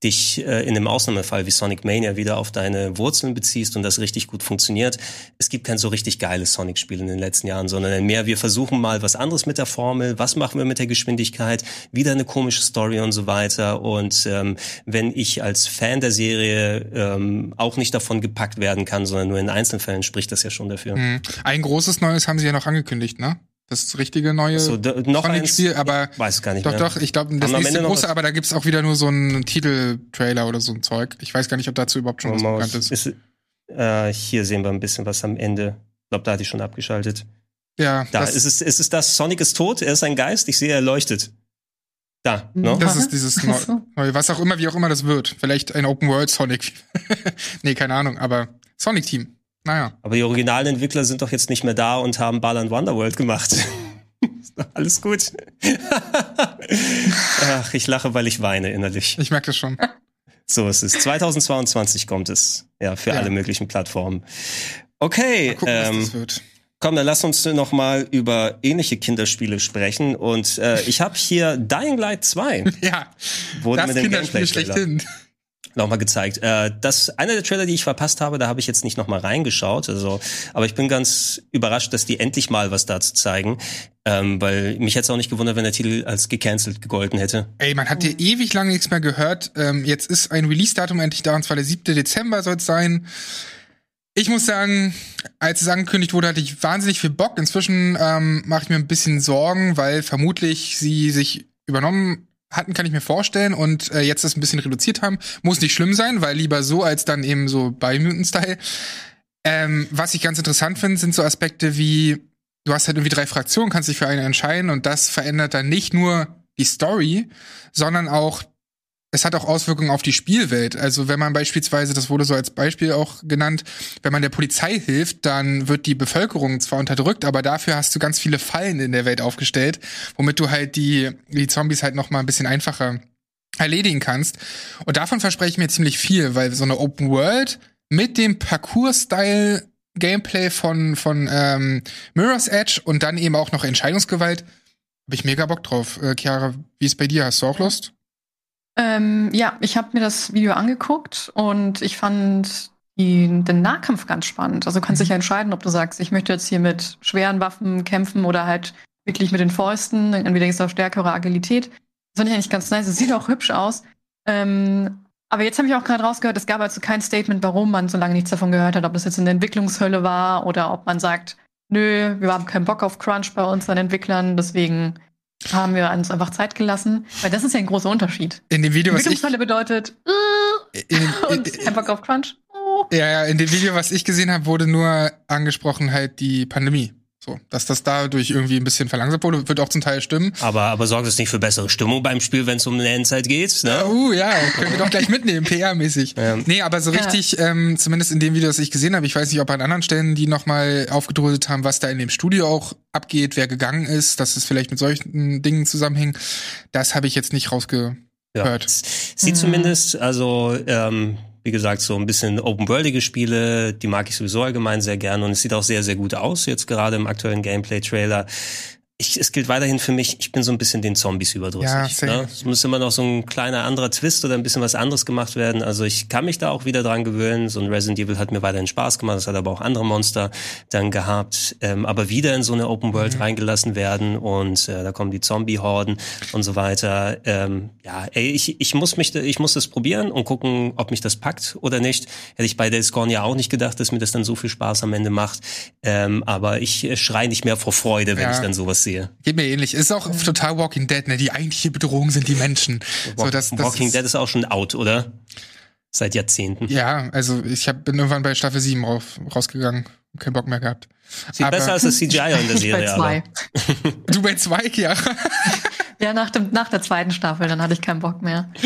dich äh, in einem Ausnahmefall wie Sonic Mania wieder auf deine Wurzeln beziehst und das richtig gut funktioniert, es gibt kein so richtig geiles Sonic-Spiel in den letzten Jahren, sondern mehr, wir versuchen mal was anderes mit der Formel, was machen wir mit der Geschwindigkeit, wieder eine komische Story und so weiter. Und ähm, wenn ich als Fan der Serie ähm, auch nicht davon gepackt werden kann, sondern nur in Einzelfällen, spricht das ja schon dafür. Mhm. Ein großes Neues haben sie ja noch angekündigt, ne? Das richtige neue so, noch ein Spiel, aber weiß gar nicht doch mehr. doch, ich glaube das nächste große, aber da gibt's auch wieder nur so einen Titeltrailer oder so ein Zeug. Ich weiß gar nicht, ob dazu überhaupt schon was bekannt ist. ist äh, hier sehen wir ein bisschen was am Ende. Ich glaube, da hatte ich schon abgeschaltet. Ja. Da ist es, ist es das. Sonic ist tot. Er ist ein Geist. Ich sehe, er leuchtet. Da, ne? Das ist dieses neue, was auch immer, wie auch immer das wird. Vielleicht ein Open World Sonic. [LAUGHS] nee, keine Ahnung, aber Sonic Team. Naja. Aber die originalen Entwickler sind doch jetzt nicht mehr da und haben Balan Wonderworld gemacht. [LAUGHS] Alles gut. [LAUGHS] Ach, ich lache, weil ich weine innerlich. Ich merke das schon. So ist es. 2022 kommt es. Ja, für ja. alle möglichen Plattformen. Okay. Mal gucken, ähm, was das wird. Komm, dann lass uns noch mal über ähnliche Kinderspiele sprechen. Und äh, ich habe hier Dying Light 2. [LAUGHS] Ja, wurde das mit dem Kinderspiel schlechthin nochmal gezeigt. Äh, das einer der Trailer, die ich verpasst habe, da habe ich jetzt nicht nochmal reingeschaut. Also, aber ich bin ganz überrascht, dass die endlich mal was dazu zeigen. Ähm, weil mich hätte es auch nicht gewundert, wenn der Titel als gecancelt gegolten hätte. Ey, man hat ja ewig lange nichts mehr gehört. Ähm, jetzt ist ein Release-Datum endlich da, und zwar der 7. Dezember soll es sein. Ich muss sagen, als es angekündigt wurde, hatte ich wahnsinnig viel Bock. Inzwischen ähm, mache ich mir ein bisschen Sorgen, weil vermutlich sie sich übernommen hatten, kann ich mir vorstellen, und äh, jetzt das ein bisschen reduziert haben. Muss nicht schlimm sein, weil lieber so als dann eben so bei Mutant-Style. Ähm, was ich ganz interessant finde, sind so Aspekte wie, du hast halt irgendwie drei Fraktionen, kannst dich für eine entscheiden und das verändert dann nicht nur die Story, sondern auch es hat auch Auswirkungen auf die Spielwelt. Also wenn man beispielsweise, das wurde so als Beispiel auch genannt, wenn man der Polizei hilft, dann wird die Bevölkerung zwar unterdrückt, aber dafür hast du ganz viele Fallen in der Welt aufgestellt, womit du halt die, die Zombies halt noch mal ein bisschen einfacher erledigen kannst. Und davon verspreche ich mir ziemlich viel, weil so eine Open World mit dem Parcours-Style Gameplay von, von ähm, Mirror's Edge und dann eben auch noch Entscheidungsgewalt, habe ich mega Bock drauf. Äh, Chiara, wie ist bei dir? Hast du auch Lust? Ähm, ja, ich habe mir das Video angeguckt und ich fand die, den Nahkampf ganz spannend. Also du kannst dich ja mhm. entscheiden, ob du sagst, ich möchte jetzt hier mit schweren Waffen kämpfen oder halt wirklich mit den Fäusten. Entweder ist auf Stärke oder Agilität. Das finde ich eigentlich ganz nice. Es sieht auch hübsch aus. Ähm, aber jetzt habe ich auch gerade rausgehört, es gab also kein Statement, warum man so lange nichts davon gehört hat, ob das jetzt in der Entwicklungshölle war oder ob man sagt, nö, wir haben keinen Bock auf Crunch bei unseren Entwicklern, deswegen haben wir uns einfach Zeit gelassen, weil das ist ja ein großer Unterschied. In dem Video, was ich bedeutet äh, in, [LAUGHS] in, und einfach auf Crunch. Ja, ja, in dem Video, was ich gesehen habe, wurde nur angesprochen halt die Pandemie. So, dass das dadurch irgendwie ein bisschen verlangsamt wurde, wird auch zum Teil stimmen. Aber, aber sorgt es nicht für bessere Stimmung beim Spiel, wenn es um eine Endzeit geht? Ne? Uh, ja, können wir doch gleich mitnehmen, [LAUGHS] PR-mäßig. Ja. Nee, aber so richtig, ja. ähm, zumindest in dem Video, das ich gesehen habe, ich weiß nicht, ob an anderen Stellen die nochmal aufgedröselt haben, was da in dem Studio auch abgeht, wer gegangen ist, dass es vielleicht mit solchen Dingen zusammenhängt. Das habe ich jetzt nicht rausgehört. Ja. Sieht mhm. zumindest, also ähm, wie gesagt, so ein bisschen open-worldige Spiele, die mag ich sowieso allgemein sehr gerne und es sieht auch sehr, sehr gut aus, jetzt gerade im aktuellen Gameplay-Trailer ich, es gilt weiterhin für mich, ich bin so ein bisschen den Zombies überdrüssig. Ja, ne? Es muss immer noch so ein kleiner anderer Twist oder ein bisschen was anderes gemacht werden. Also ich kann mich da auch wieder dran gewöhnen. So ein Resident Evil hat mir weiterhin Spaß gemacht. Das hat aber auch andere Monster dann gehabt. Ähm, aber wieder in so eine Open World mhm. reingelassen werden und äh, da kommen die Zombie-Horden und so weiter. Ähm, ja, ey, ich, ich muss mich, ich muss das probieren und gucken, ob mich das packt oder nicht. Hätte ich bei Days Gone ja auch nicht gedacht, dass mir das dann so viel Spaß am Ende macht. Ähm, aber ich äh, schreie nicht mehr vor Freude, wenn ja. ich dann sowas sehe. Geht mir ähnlich. Ist auch total Walking Dead, ne? Die eigentliche Bedrohung sind die Menschen. Walk, so, das, das Walking ist, Dead ist auch schon out, oder? Seit Jahrzehnten. Ja, also ich hab, bin irgendwann bei Staffel 7 raus, rausgegangen. Kein Bock mehr gehabt. Sieht aber, besser als das CGI in der Serie, bei zwei. aber. [LAUGHS] Du bei zwei, ja. [LAUGHS] Ja, nach, dem, nach der zweiten Staffel, dann hatte ich keinen Bock mehr. [LAUGHS]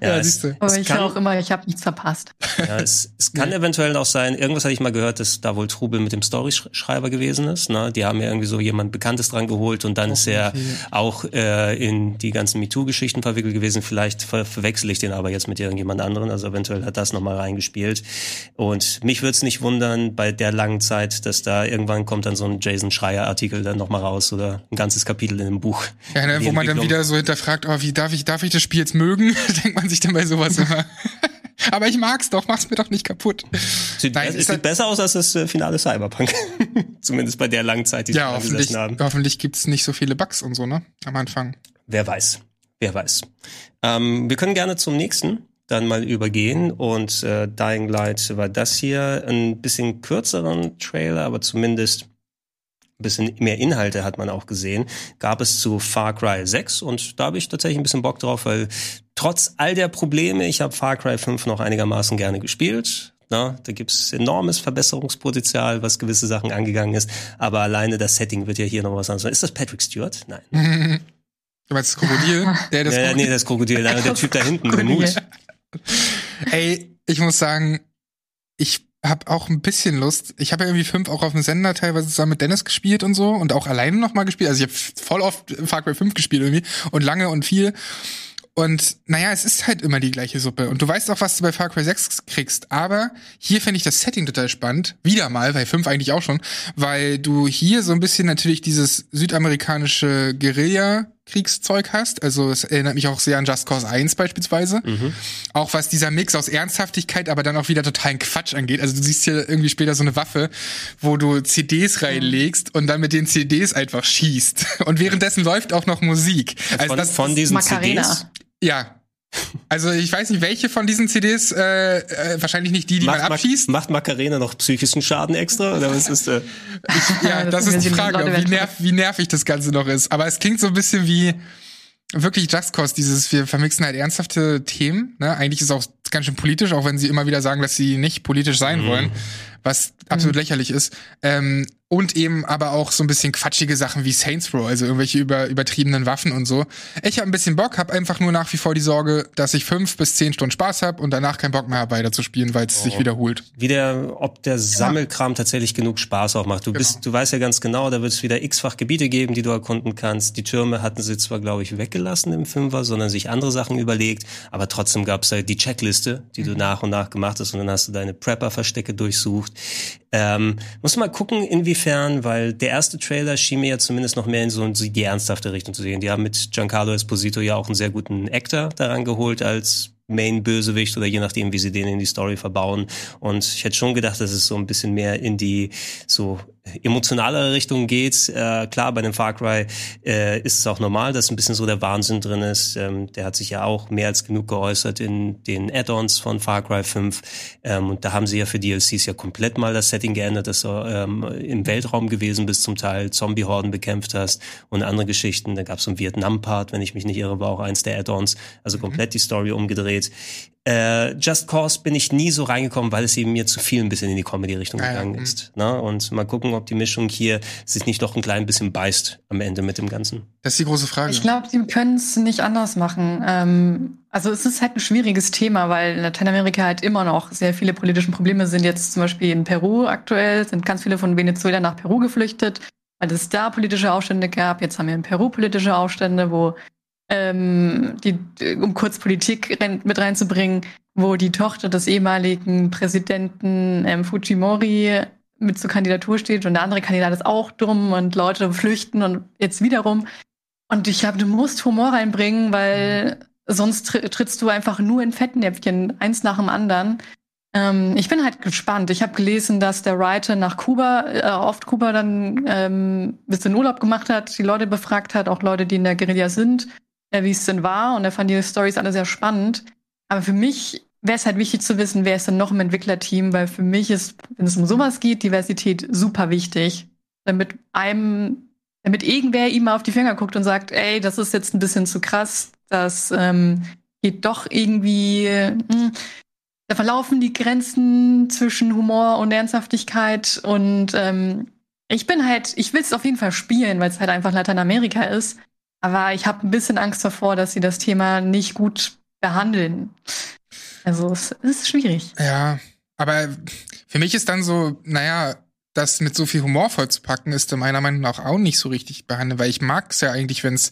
Ja, ja siehst du. Aber ich höre auch immer, ich habe nichts verpasst. Ja, es, es kann eventuell auch sein, irgendwas hatte ich mal gehört, dass da wohl Trubel mit dem Storyschreiber gewesen ist. Ne? Die haben ja irgendwie so jemand Bekanntes dran geholt und dann oh, ist er okay. auch äh, in die ganzen MeToo-Geschichten verwickelt gewesen. Vielleicht ver verwechsel ich den aber jetzt mit irgendjemand anderen. Also eventuell hat das nochmal reingespielt. Und mich würde es nicht wundern, bei der langen Zeit, dass da irgendwann kommt dann so ein Jason Schreier-Artikel dann nochmal raus oder ein ganzes Kapitel in einem Buch. Ja, ne, wo man dann wieder so hinterfragt, oh, wie darf ich, darf ich das Spiel jetzt mögen? [LAUGHS] Denkt man sich dann bei sowas immer. [LAUGHS] Aber ich mag's doch, mach's mir doch nicht kaputt. Sieht, Nein, es sieht besser aus als das äh, finale Cyberpunk. [LAUGHS] Zumindest bei der langen Zeit, die ja, sie hoffentlich, haben. Hoffentlich gibt's nicht so viele Bugs und so, ne? Am Anfang. Wer weiß. Wer weiß. Ähm, wir können gerne zum nächsten dann mal übergehen und äh, Dying Light war das hier ein bisschen kürzeren Trailer, aber zumindest bisschen mehr Inhalte hat man auch gesehen, gab es zu Far Cry 6 und da habe ich tatsächlich ein bisschen Bock drauf, weil trotz all der Probleme, ich habe Far Cry 5 noch einigermaßen gerne gespielt. Na, da gibt's enormes Verbesserungspotenzial, was gewisse Sachen angegangen ist. Aber alleine das Setting wird ja hier noch was anderes. Ist das Patrick Stewart? Nein. [LAUGHS] du meinst das Krokodil? [LAUGHS] Der, das ja, Krokodil? nee, das Krokodil. Der [LAUGHS] Typ da hinten, der Mut. Ey, ich muss sagen, ich habe auch ein bisschen Lust. Ich habe ja irgendwie fünf auch auf dem Sender teilweise zusammen mit Dennis gespielt und so und auch alleine noch mal gespielt. Also ich habe voll oft Far Cry 5 gespielt irgendwie und lange und viel. Und naja, es ist halt immer die gleiche Suppe. Und du weißt auch, was du bei Far Cry 6 kriegst. Aber hier finde ich das Setting total spannend. Wieder mal, bei 5 eigentlich auch schon. Weil du hier so ein bisschen natürlich dieses südamerikanische Guerilla Kriegszeug hast. Also es erinnert mich auch sehr an Just Cause 1 beispielsweise. Mhm. Auch was dieser Mix aus Ernsthaftigkeit, aber dann auch wieder totalen Quatsch angeht. Also du siehst hier irgendwie später so eine Waffe, wo du CDs reinlegst und dann mit den CDs einfach schießt. Und währenddessen läuft auch noch Musik. Also von, das von diesen Macarena. CDs? Ja, also ich weiß nicht, welche von diesen CDs, äh, äh, wahrscheinlich nicht die, die macht, man abschießt. Macht Macarena noch psychischen Schaden extra? Oder was ist äh? ich, ja, das, das ist die Frage, wie, nerv, wie nervig das Ganze noch ist. Aber es klingt so ein bisschen wie wirklich Just Cause, dieses, wir vermixen halt ernsthafte Themen. Ne? Eigentlich ist es auch ganz schön politisch, auch wenn sie immer wieder sagen, dass sie nicht politisch sein mhm. wollen, was absolut mhm. lächerlich ist. Ähm, und eben aber auch so ein bisschen quatschige Sachen wie Saints Row, also irgendwelche über, übertriebenen Waffen und so. Ich habe ein bisschen Bock, habe einfach nur nach wie vor die Sorge, dass ich fünf bis zehn Stunden Spaß habe und danach keinen Bock mehr habe, weiter zu spielen, weil es oh. sich wiederholt. Wie der, ob der Sammelkram ja. tatsächlich genug Spaß auch macht. Du genau. bist, du weißt ja ganz genau, da wird es wieder x-fach Gebiete geben, die du erkunden kannst. Die Türme hatten sie zwar, glaube ich, weggelassen im Fünfer, sondern sich andere Sachen überlegt, aber trotzdem gab es halt die Checkliste, die mhm. du nach und nach gemacht hast und dann hast du deine Prepper-Verstecke durchsucht. Ähm, muss mal gucken, inwiefern, weil der erste Trailer schien mir ja zumindest noch mehr in so die ernsthafte Richtung zu sehen. Die haben mit Giancarlo Esposito ja auch einen sehr guten Actor daran geholt als Main-Bösewicht oder je nachdem, wie sie den in die Story verbauen. Und ich hätte schon gedacht, dass es so ein bisschen mehr in die so emotionalere Richtung geht. Äh, klar, bei dem Far Cry äh, ist es auch normal, dass ein bisschen so der Wahnsinn drin ist. Ähm, der hat sich ja auch mehr als genug geäußert in den Add-ons von Far Cry 5. Ähm, und da haben sie ja für DLCs ja komplett mal das Setting geändert, dass du ähm, im Weltraum gewesen bist, zum Teil Zombie-Horden bekämpft hast und andere Geschichten. Da gab es so einen Vietnam-Part, wenn ich mich nicht irre, war auch eins der Add-ons. Also mhm. komplett die Story umgedreht. Äh, Just Cause bin ich nie so reingekommen, weil es eben mir zu viel ein bisschen in die Comedy-Richtung ah, gegangen ja, ist. Ne? Und mal gucken, ob die Mischung hier sich nicht noch ein klein bisschen beißt am Ende mit dem Ganzen. Das ist die große Frage. Ich glaube, sie können es nicht anders machen. Ähm, also es ist halt ein schwieriges Thema, weil in Lateinamerika halt immer noch sehr viele politische Probleme sind. Jetzt zum Beispiel in Peru aktuell sind ganz viele von Venezuela nach Peru geflüchtet, weil es da politische Aufstände gab. Jetzt haben wir in Peru politische Aufstände, wo ähm, die, um kurz Politik mit reinzubringen, wo die Tochter des ehemaligen Präsidenten ähm, Fujimori mit zur Kandidatur steht und der andere Kandidat ist auch dumm und Leute flüchten und jetzt wiederum. Und ich glaube, du musst Humor reinbringen, weil sonst trittst du einfach nur in Fettnäpfchen, eins nach dem anderen. Ähm, ich bin halt gespannt. Ich habe gelesen, dass der Writer nach Kuba, äh, oft Kuba dann ähm, bisschen Urlaub gemacht hat, die Leute befragt hat, auch Leute, die in der Guerilla sind, wie es denn war. Und er fand die Stories alle sehr spannend. Aber für mich wäre es halt wichtig zu wissen, wer ist denn noch im Entwicklerteam, weil für mich ist, wenn es um sowas geht, Diversität super wichtig. Damit einem, damit irgendwer ihm mal auf die Finger guckt und sagt, ey, das ist jetzt ein bisschen zu krass, das ähm, geht doch irgendwie, mh, hm, da verlaufen die Grenzen zwischen Humor und Ernsthaftigkeit und ähm, ich bin halt, ich will es auf jeden Fall spielen, weil es halt einfach Lateinamerika ist. Aber ich habe ein bisschen Angst davor, dass sie das Thema nicht gut behandeln. Also es ist schwierig. Ja, aber für mich ist dann so, naja, das mit so viel Humor vollzupacken, ist meiner Meinung nach auch nicht so richtig behandelt, weil ich mag es ja eigentlich, wenn es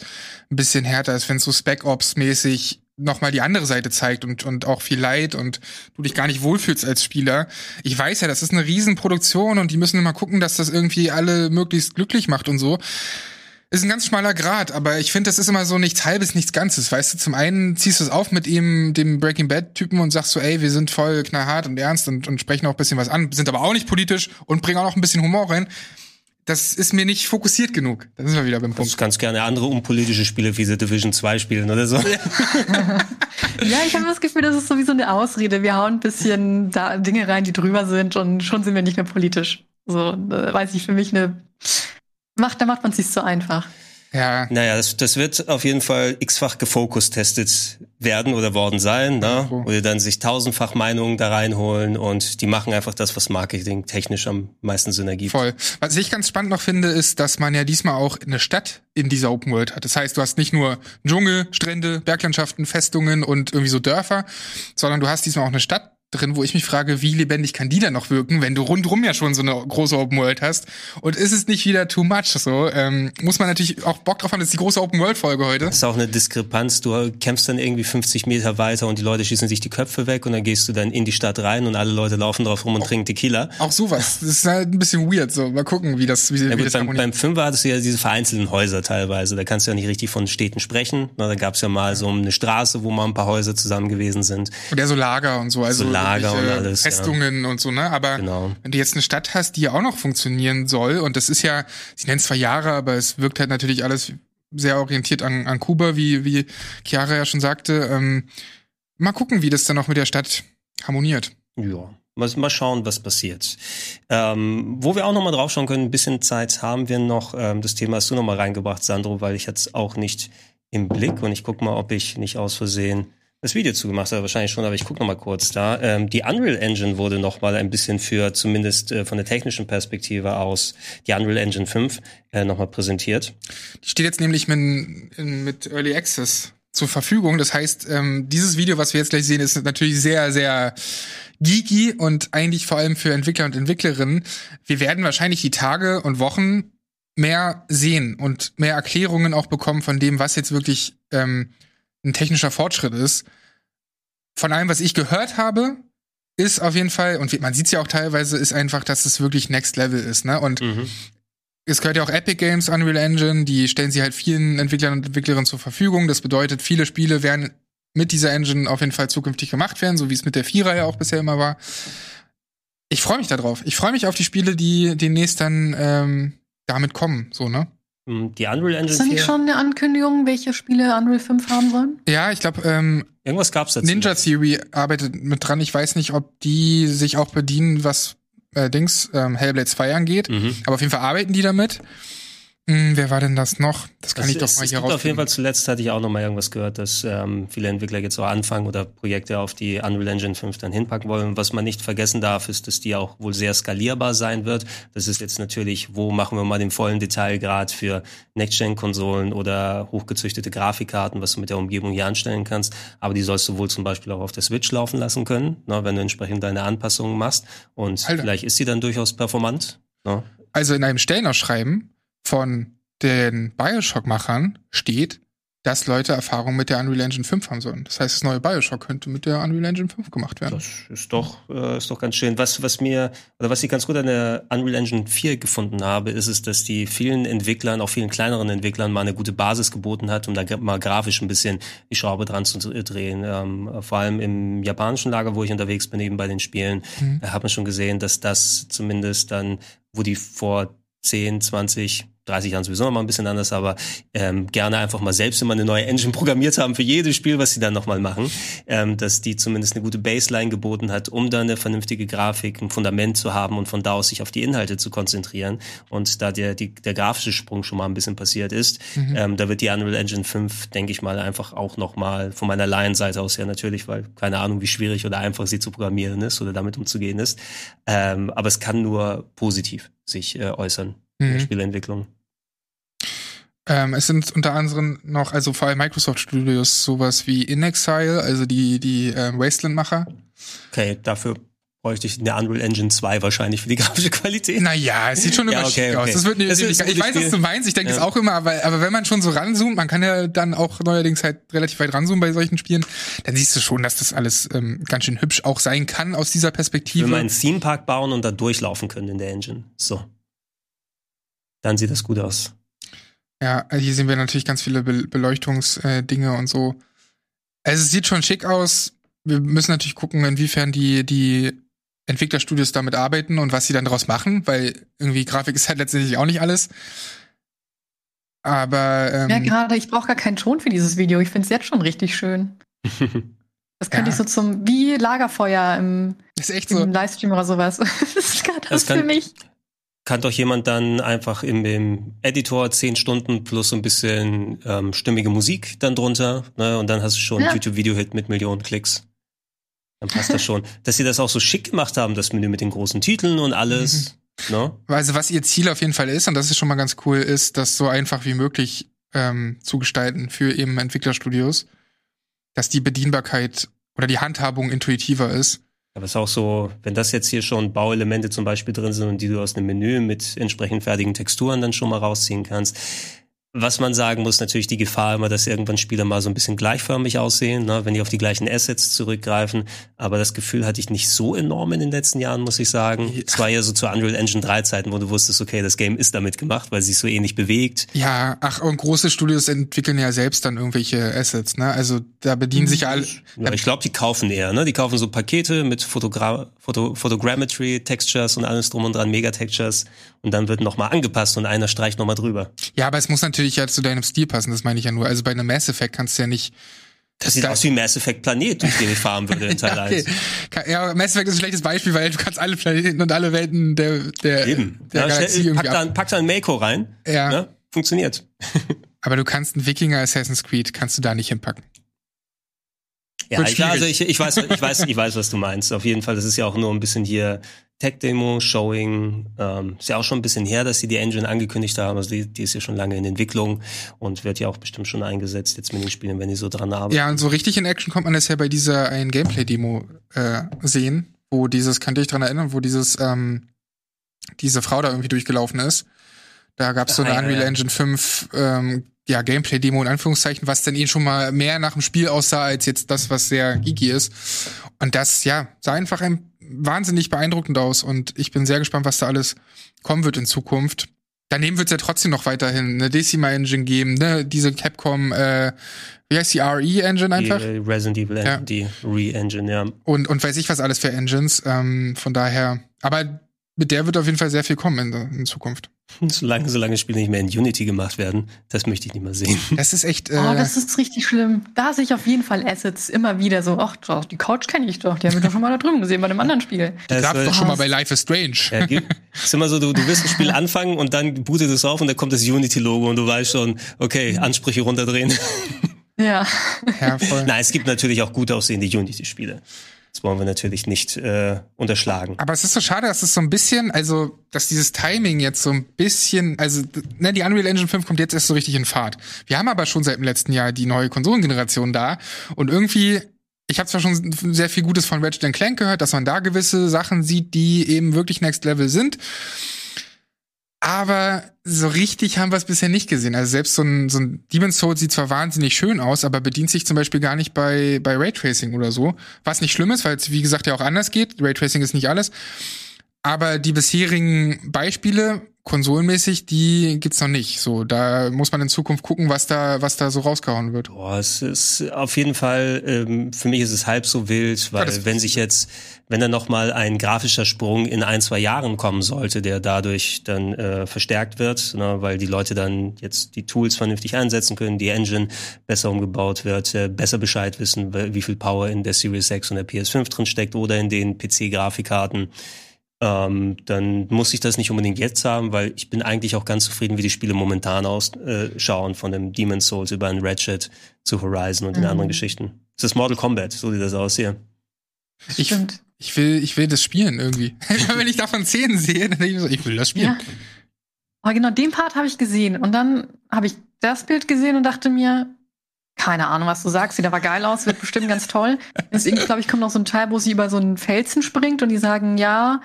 ein bisschen härter ist, wenn es so Spec Ops mäßig nochmal die andere Seite zeigt und, und auch viel Leid und du dich gar nicht wohlfühlst als Spieler. Ich weiß ja, das ist eine Riesenproduktion und die müssen immer gucken, dass das irgendwie alle möglichst glücklich macht und so. Ist ein ganz schmaler Grad, aber ich finde, das ist immer so nichts halbes, nichts Ganzes. Weißt du, zum einen ziehst du es auf mit ihm, dem Breaking Bad-Typen und sagst so, ey, wir sind voll knallhart und ernst und, und sprechen auch ein bisschen was an, sind aber auch nicht politisch und bringen auch noch ein bisschen Humor rein das ist mir nicht fokussiert genug. Da sind wir wieder beim Punkt. Du kannst gerne andere unpolitische Spiele wie The Division 2 spielen oder so. Ja, [LAUGHS] ja ich habe das Gefühl, das ist sowieso eine Ausrede. Wir hauen ein bisschen da Dinge rein, die drüber sind und schon sind wir nicht mehr politisch. So, weiß ich, für mich eine macht, da macht man es sich so einfach. Ja. Naja, das, das wird auf jeden Fall x-fach gefokust testet werden oder worden sein, ne? Mhm. Oder dann sich tausendfach Meinungen da reinholen und die machen einfach das, was Marketing technisch am meisten Sinn ergibt. Voll. Was ich ganz spannend noch finde, ist, dass man ja diesmal auch eine Stadt in dieser Open World hat. Das heißt, du hast nicht nur Dschungel, Strände, Berglandschaften, Festungen und irgendwie so Dörfer, sondern du hast diesmal auch eine Stadt drin, wo ich mich frage, wie lebendig kann die dann noch wirken, wenn du rundrum ja schon so eine große Open World hast? Und ist es nicht wieder too much? So ähm, muss man natürlich auch Bock drauf haben. Das ist die große Open World Folge heute. Das ist auch eine Diskrepanz. Du kämpfst dann irgendwie 50 Meter weiter und die Leute schießen sich die Köpfe weg und dann gehst du dann in die Stadt rein und alle Leute laufen drauf rum und auch, trinken Tequila. Auch sowas. Das ist halt ein bisschen weird. So mal gucken, wie das wie, ja, wie gut, das beim, beim Fünfer hattest du ja diese vereinzelten Häuser teilweise. Da kannst du ja nicht richtig von Städten sprechen. Na, da gab es ja mal so eine Straße, wo mal ein paar Häuser zusammen gewesen sind. Und ja, so Lager und so. Also so Lager und alles. Festungen ja. und so, ne? Aber genau. wenn du jetzt eine Stadt hast, die ja auch noch funktionieren soll, und das ist ja, sie nennen es zwar Jahre, aber es wirkt halt natürlich alles sehr orientiert an, an Kuba, wie, wie Chiara ja schon sagte. Ähm, mal gucken, wie das dann auch mit der Stadt harmoniert. Ja. Mal, mal schauen, was passiert. Ähm, wo wir auch noch mal drauf schauen können, ein bisschen Zeit haben wir noch. Ähm, das Thema hast du noch mal reingebracht, Sandro, weil ich jetzt auch nicht im Blick und ich guck mal, ob ich nicht aus Versehen das Video zugemacht hat, wahrscheinlich schon, aber ich gucke noch mal kurz da. Ähm, die Unreal Engine wurde noch mal ein bisschen für, zumindest äh, von der technischen Perspektive aus, die Unreal Engine 5 äh, noch mal präsentiert. Die steht jetzt nämlich mit, mit Early Access zur Verfügung. Das heißt, ähm, dieses Video, was wir jetzt gleich sehen, ist natürlich sehr, sehr geeky und eigentlich vor allem für Entwickler und Entwicklerinnen. Wir werden wahrscheinlich die Tage und Wochen mehr sehen und mehr Erklärungen auch bekommen von dem, was jetzt wirklich ähm, ein technischer Fortschritt ist. Von allem, was ich gehört habe, ist auf jeden Fall, und man sieht es ja auch teilweise, ist einfach, dass es wirklich Next Level ist, ne? Und mhm. es gehört ja auch Epic Games, Unreal Engine, die stellen sie halt vielen Entwicklern und Entwicklerinnen zur Verfügung. Das bedeutet, viele Spiele werden mit dieser Engine auf jeden Fall zukünftig gemacht werden, so wie es mit der Vierer ja auch bisher immer war. Ich freue mich darauf. Ich freue mich auf die Spiele, die demnächst dann ähm, damit kommen, so, ne? Hm, die Unreal Engine Ist da nicht schon eine Ankündigung, welche Spiele Unreal 5 haben sollen? Ja, ich glaube, ähm, irgendwas gab's dazu. Ninja Theory arbeitet mit dran. Ich weiß nicht, ob die sich auch bedienen, was äh, Dings ähm, Hellblade 2 angeht. Mhm. Aber auf jeden Fall arbeiten die damit. Hm, wer war denn das noch? Das kann das ich doch mal hier raus. Auf jeden Fall zuletzt hatte ich auch noch mal irgendwas gehört, dass ähm, viele Entwickler jetzt auch anfangen oder Projekte auf die Unreal Engine 5 dann hinpacken wollen. Was man nicht vergessen darf, ist, dass die auch wohl sehr skalierbar sein wird. Das ist jetzt natürlich, wo machen wir mal den vollen Detailgrad für Next-Gen-Konsolen oder hochgezüchtete Grafikkarten, was du mit der Umgebung hier anstellen kannst. Aber die sollst du wohl zum Beispiel auch auf der Switch laufen lassen können, ne, wenn du entsprechend deine Anpassungen machst. Und Alter. vielleicht ist sie dann durchaus performant. Ne? Also in einem Stellenausschreiben von den Bioshock-Machern steht dass Leute Erfahrung mit der Unreal Engine 5 haben sollen. Das heißt, das neue Bioshock könnte mit der Unreal Engine 5 gemacht werden. Das ist doch, äh, ist doch ganz schön. Was, was mir, oder was ich ganz gut an der Unreal Engine 4 gefunden habe, ist es, dass die vielen Entwicklern, auch vielen kleineren Entwicklern mal eine gute Basis geboten hat, um da mal grafisch ein bisschen die Schraube dran zu drehen. Ähm, vor allem im japanischen Lager, wo ich unterwegs bin, eben bei den Spielen, mhm. hat man schon gesehen, dass das zumindest dann, wo die vor 10, 20, 30 Jahren sowieso noch mal ein bisschen anders, aber ähm, gerne einfach mal selbst immer eine neue Engine programmiert haben für jedes Spiel, was sie dann nochmal machen, ähm, dass die zumindest eine gute Baseline geboten hat, um dann eine vernünftige Grafik, ein Fundament zu haben und von da aus sich auf die Inhalte zu konzentrieren. Und da der, die, der grafische Sprung schon mal ein bisschen passiert ist, mhm. ähm, da wird die Unreal Engine 5, denke ich mal, einfach auch nochmal von meiner Laienseite aus ja natürlich, weil keine Ahnung, wie schwierig oder einfach sie zu programmieren ist oder damit umzugehen ist. Ähm, aber es kann nur positiv sich äh, äußern mhm. in der Spielentwicklung. Ähm, es sind unter anderem noch, also vor allem Microsoft Studios, sowas wie In Exile, also die, die äh, Wasteland-Macher. Okay, dafür bräuchte ich eine Unreal Engine 2 wahrscheinlich für die [LAUGHS] grafische Qualität. Naja, es sieht schon immer ja, okay, okay. aus. Das wird das ist ich weiß, was du meinst, ich denke es ja. auch immer, aber, aber wenn man schon so ranzoomt, man kann ja dann auch neuerdings halt relativ weit ranzoomen bei solchen Spielen, dann siehst du schon, dass das alles ähm, ganz schön hübsch auch sein kann aus dieser Perspektive. Wenn wir einen Theme Park bauen und da durchlaufen können in der Engine. So. Dann sieht das gut aus. Ja, also hier sehen wir natürlich ganz viele Be Beleuchtungsdinge äh, und so. Also es sieht schon schick aus. Wir müssen natürlich gucken, inwiefern die, die Entwicklerstudios damit arbeiten und was sie dann daraus machen, weil irgendwie Grafik ist halt letztendlich auch nicht alles. Aber ähm, ja, gerade ich brauche gar keinen Ton für dieses Video. Ich finde es jetzt schon richtig schön. [LAUGHS] Das könnte ja. ich so zum wie Lagerfeuer im, ist echt im so. Livestream oder sowas. [LAUGHS] das ist gerade das, das kann, für mich kann doch jemand dann einfach im, im Editor zehn Stunden plus so ein bisschen ähm, stimmige Musik dann drunter, ne? Und dann hast du schon ja. ein YouTube-Video-Hit mit Millionen Klicks. Dann passt das schon. Dass sie das auch so schick gemacht haben, das Menü mit den großen Titeln und alles. Mhm. Ne? Also was ihr Ziel auf jeden Fall ist, und das ist schon mal ganz cool, ist, das so einfach wie möglich ähm, zu gestalten für eben Entwicklerstudios, dass die Bedienbarkeit oder die Handhabung intuitiver ist aber es ist auch so, wenn das jetzt hier schon Bauelemente zum Beispiel drin sind und die du aus einem Menü mit entsprechend fertigen Texturen dann schon mal rausziehen kannst, was man sagen muss, natürlich die Gefahr immer, dass irgendwann Spieler mal so ein bisschen gleichförmig aussehen, ne, wenn die auf die gleichen Assets zurückgreifen. Aber das Gefühl hatte ich nicht so enorm in den letzten Jahren, muss ich sagen. Ja. Es war ja so zu Unreal Engine 3 Zeiten, wo du wusstest, okay, das Game ist damit gemacht, weil es sich so ähnlich bewegt. Ja, ach, und große Studios entwickeln ja selbst dann irgendwelche Assets, ne? Also da bedienen sich alle. Ja, ich glaube, die kaufen eher, ne? Die kaufen so Pakete mit Fotogra Foto Photogrammetry, Textures und alles drum und dran, Megatextures. Und dann wird nochmal angepasst und einer streicht nochmal drüber. Ja, aber es muss natürlich ja zu deinem Stil passen, das meine ich ja nur. Also bei einem Mass Effect kannst du ja nicht. Das sieht aus wie Mass Effect Planet, durch den ich fahren würde [LAUGHS] in Teil ja, okay. 1. Ja, Mass Effect ist ein schlechtes Beispiel, weil du kannst alle Planeten und alle Welten der, der, Eben. der ja, Galaxie stell, pack, da, pack da ein Mako rein. Ja. Ne? Funktioniert. [LAUGHS] Aber du kannst einen Wikinger Assassin's Creed, kannst du da nicht hinpacken. Ja, ich, also ich, ich weiß, ich weiß, ich weiß, was du meinst. Auf jeden Fall, das ist ja auch nur ein bisschen hier Tech-Demo, Showing. Ähm, ist ja auch schon ein bisschen her, dass sie die Engine angekündigt haben. Also die, die ist ja schon lange in Entwicklung und wird ja auch bestimmt schon eingesetzt jetzt mit den Spielen, wenn die so dran arbeiten. Ja, und so richtig in Action kommt man das ja bei dieser ein Gameplay-Demo äh, sehen, wo dieses, kann dich dran erinnern, wo dieses ähm, diese Frau da irgendwie durchgelaufen ist. Da gab es so eine ah, Unreal ja. Engine 5 ähm, ja, Gameplay-Demo in Anführungszeichen, was dann eh schon mal mehr nach dem Spiel aussah, als jetzt das, was sehr geeky ist. Und das, ja, sah einfach ein wahnsinnig beeindruckend aus und ich bin sehr gespannt, was da alles kommen wird in Zukunft. Daneben wird es ja trotzdem noch weiterhin eine Decima Engine geben, ne? Diese Capcom, äh, wie heißt die RE Engine einfach? Die, äh, Resident Evil ja. die Re Engine, ja. Und und weiß ich was alles für Engines. Ähm, von daher, aber mit der wird auf jeden Fall sehr viel kommen in, in Zukunft. [LAUGHS] Solange, solange Spiele nicht mehr in Unity gemacht werden, das möchte ich nicht mehr sehen. [LAUGHS] Das ist echt. Äh oh, das ist richtig schlimm. Da sehe ich auf jeden Fall Assets immer wieder so. Ach, doch, die Couch kenne ich doch. Die haben wir doch schon mal da drüben gesehen bei einem anderen Spiel. Das gab doch schon mal bei Life is Strange. Ja, [LAUGHS] ist immer so, du, du wirst ein Spiel anfangen und dann bootet es auf und dann kommt das Unity-Logo und du weißt schon, okay, Ansprüche runterdrehen. Ja. ja voll. Nein, es gibt natürlich auch gut aussehende Unity-Spiele. Das wollen wir natürlich nicht äh, unterschlagen. Aber es ist so schade, dass es so ein bisschen, also, dass dieses Timing jetzt so ein bisschen, also, ne, die Unreal Engine 5 kommt jetzt erst so richtig in Fahrt. Wir haben aber schon seit dem letzten Jahr die neue Konsolengeneration da und irgendwie ich habe zwar schon sehr viel Gutes von Ratchet Clank gehört, dass man da gewisse Sachen sieht, die eben wirklich Next Level sind. Aber so richtig haben wir es bisher nicht gesehen. Also selbst so ein, so ein Demon's Souls sieht zwar wahnsinnig schön aus, aber bedient sich zum Beispiel gar nicht bei, bei Raytracing oder so. Was nicht schlimm ist, weil es wie gesagt ja auch anders geht. Raytracing ist nicht alles. Aber die bisherigen Beispiele, konsolenmäßig, die gibt's noch nicht. So, da muss man in Zukunft gucken, was da, was da so rausgehauen wird. Boah, es ist auf jeden Fall, ähm, für mich ist es halb so wild, weil ja, wenn sich jetzt, wenn dann noch mal ein grafischer Sprung in ein, zwei Jahren kommen sollte, der dadurch dann äh, verstärkt wird, ne, weil die Leute dann jetzt die Tools vernünftig einsetzen können, die Engine besser umgebaut wird, äh, besser Bescheid wissen, wie viel Power in der Series 6 und der PS5 drin steckt oder in den PC-Grafikkarten ähm, dann muss ich das nicht unbedingt jetzt haben, weil ich bin eigentlich auch ganz zufrieden, wie die Spiele momentan ausschauen, äh, von dem Demon's Souls über ein Ratchet zu Horizon und den mhm. anderen Geschichten. Es ist Mortal Kombat, so sieht das aus hier. Ich, ich will, ich will das spielen irgendwie. [LAUGHS] Wenn ich davon Szenen sehe, dann denke ich so, ich will das spielen. Ja. Aber genau den Part habe ich gesehen und dann habe ich das Bild gesehen und dachte mir, keine Ahnung, was du sagst, sieht aber geil aus, wird bestimmt ganz toll. [LAUGHS] Deswegen, glaube ich, kommt noch so ein Teil, wo sie über so einen Felsen springt und die sagen, ja,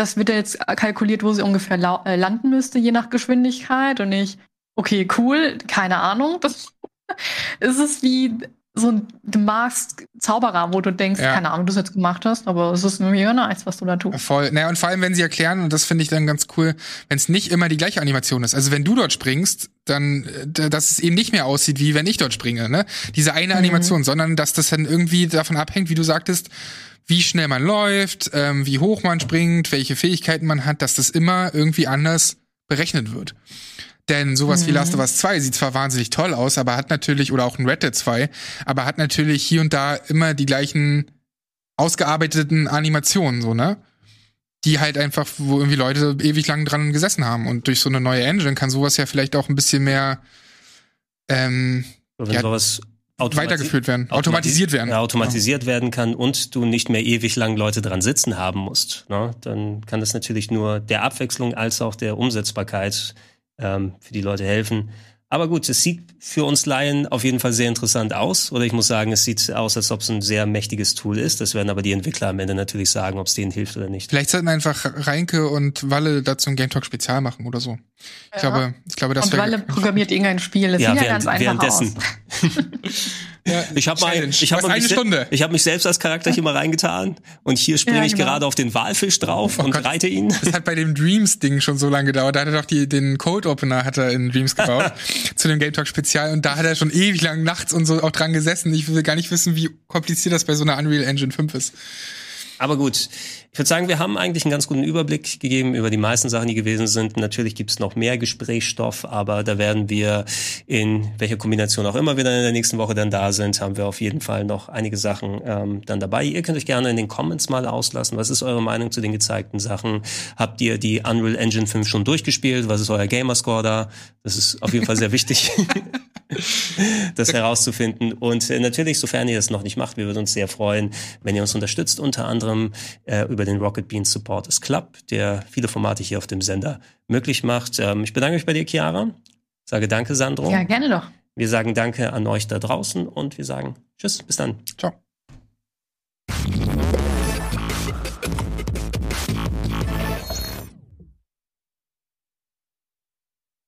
das wird ja jetzt kalkuliert, wo sie ungefähr äh, landen müsste, je nach Geschwindigkeit. Und ich, okay, cool, keine Ahnung. Das [LAUGHS] ist es wie so ein gemasked Zauberer, wo du denkst, ja. keine Ahnung, du es jetzt gemacht hast, aber es ist mega nice, was du da tust. Voll. Naja, und vor allem, wenn sie erklären, und das finde ich dann ganz cool, wenn es nicht immer die gleiche Animation ist. Also wenn du dort springst, dann, äh, dass es eben nicht mehr aussieht, wie wenn ich dort springe, ne? Diese eine mhm. Animation, sondern dass das dann irgendwie davon abhängt, wie du sagtest, wie schnell man läuft, ähm, wie hoch man springt, welche Fähigkeiten man hat, dass das immer irgendwie anders berechnet wird. Denn sowas mhm. wie Last of Us 2 sieht zwar wahnsinnig toll aus, aber hat natürlich, oder auch ein Red Dead 2, aber hat natürlich hier und da immer die gleichen ausgearbeiteten Animationen, so, ne? Die halt einfach, wo irgendwie Leute ewig lang dran gesessen haben. Und durch so eine neue Engine kann sowas ja vielleicht auch ein bisschen mehr ähm, wenn ja, sowas weitergeführt werden, automatisiert werden. Ja, automatisiert ja. werden kann und du nicht mehr ewig lang Leute dran sitzen haben musst. Ne? Dann kann das natürlich nur der Abwechslung als auch der Umsetzbarkeit ähm, für die Leute helfen. Aber gut, es sieht für uns Laien auf jeden Fall sehr interessant aus. Oder ich muss sagen, es sieht aus, als ob es ein sehr mächtiges Tool ist. Das werden aber die Entwickler am Ende natürlich sagen, ob es denen hilft oder nicht. Vielleicht sollten einfach Reinke und Walle dazu ein Game Talk Spezial machen oder so. Ich ja. glaube, ich glaube, das Und Walle programmiert irgendein Spiel. Das ja, sieht ja ganz einfach währenddessen. aus. [LAUGHS] Ja, ich habe mal, ich habe mich, ich hab mich selbst als Charakter hier mal reingetan und hier springe ja, ich genau. gerade auf den Walfisch drauf oh und Gott. reite ihn. Das hat bei dem Dreams-Ding schon so lange gedauert. Da hat er doch die, den Cold Opener hat er in Dreams gebaut [LAUGHS] zu dem Game Talk Spezial und da hat er schon ewig lang nachts und so auch dran gesessen. Ich will gar nicht wissen, wie kompliziert das bei so einer Unreal Engine 5 ist. Aber gut, ich würde sagen, wir haben eigentlich einen ganz guten Überblick gegeben über die meisten Sachen, die gewesen sind. Natürlich gibt es noch mehr Gesprächsstoff, aber da werden wir in welcher Kombination auch immer wir dann in der nächsten Woche dann da sind, haben wir auf jeden Fall noch einige Sachen ähm, dann dabei. Ihr könnt euch gerne in den Comments mal auslassen. Was ist eure Meinung zu den gezeigten Sachen? Habt ihr die Unreal Engine 5 schon durchgespielt? Was ist euer Gamerscore da? Das ist auf jeden Fall sehr wichtig. [LAUGHS] das herauszufinden. Und äh, natürlich, sofern ihr das noch nicht macht, wir würden uns sehr freuen, wenn ihr uns unterstützt, unter anderem äh, über den Rocket Beans Supporters Club, der viele Formate hier auf dem Sender möglich macht. Ähm, ich bedanke mich bei dir, Chiara. Sage danke, Sandro. Ja, gerne doch. Wir sagen danke an euch da draußen und wir sagen Tschüss, bis dann. Ciao.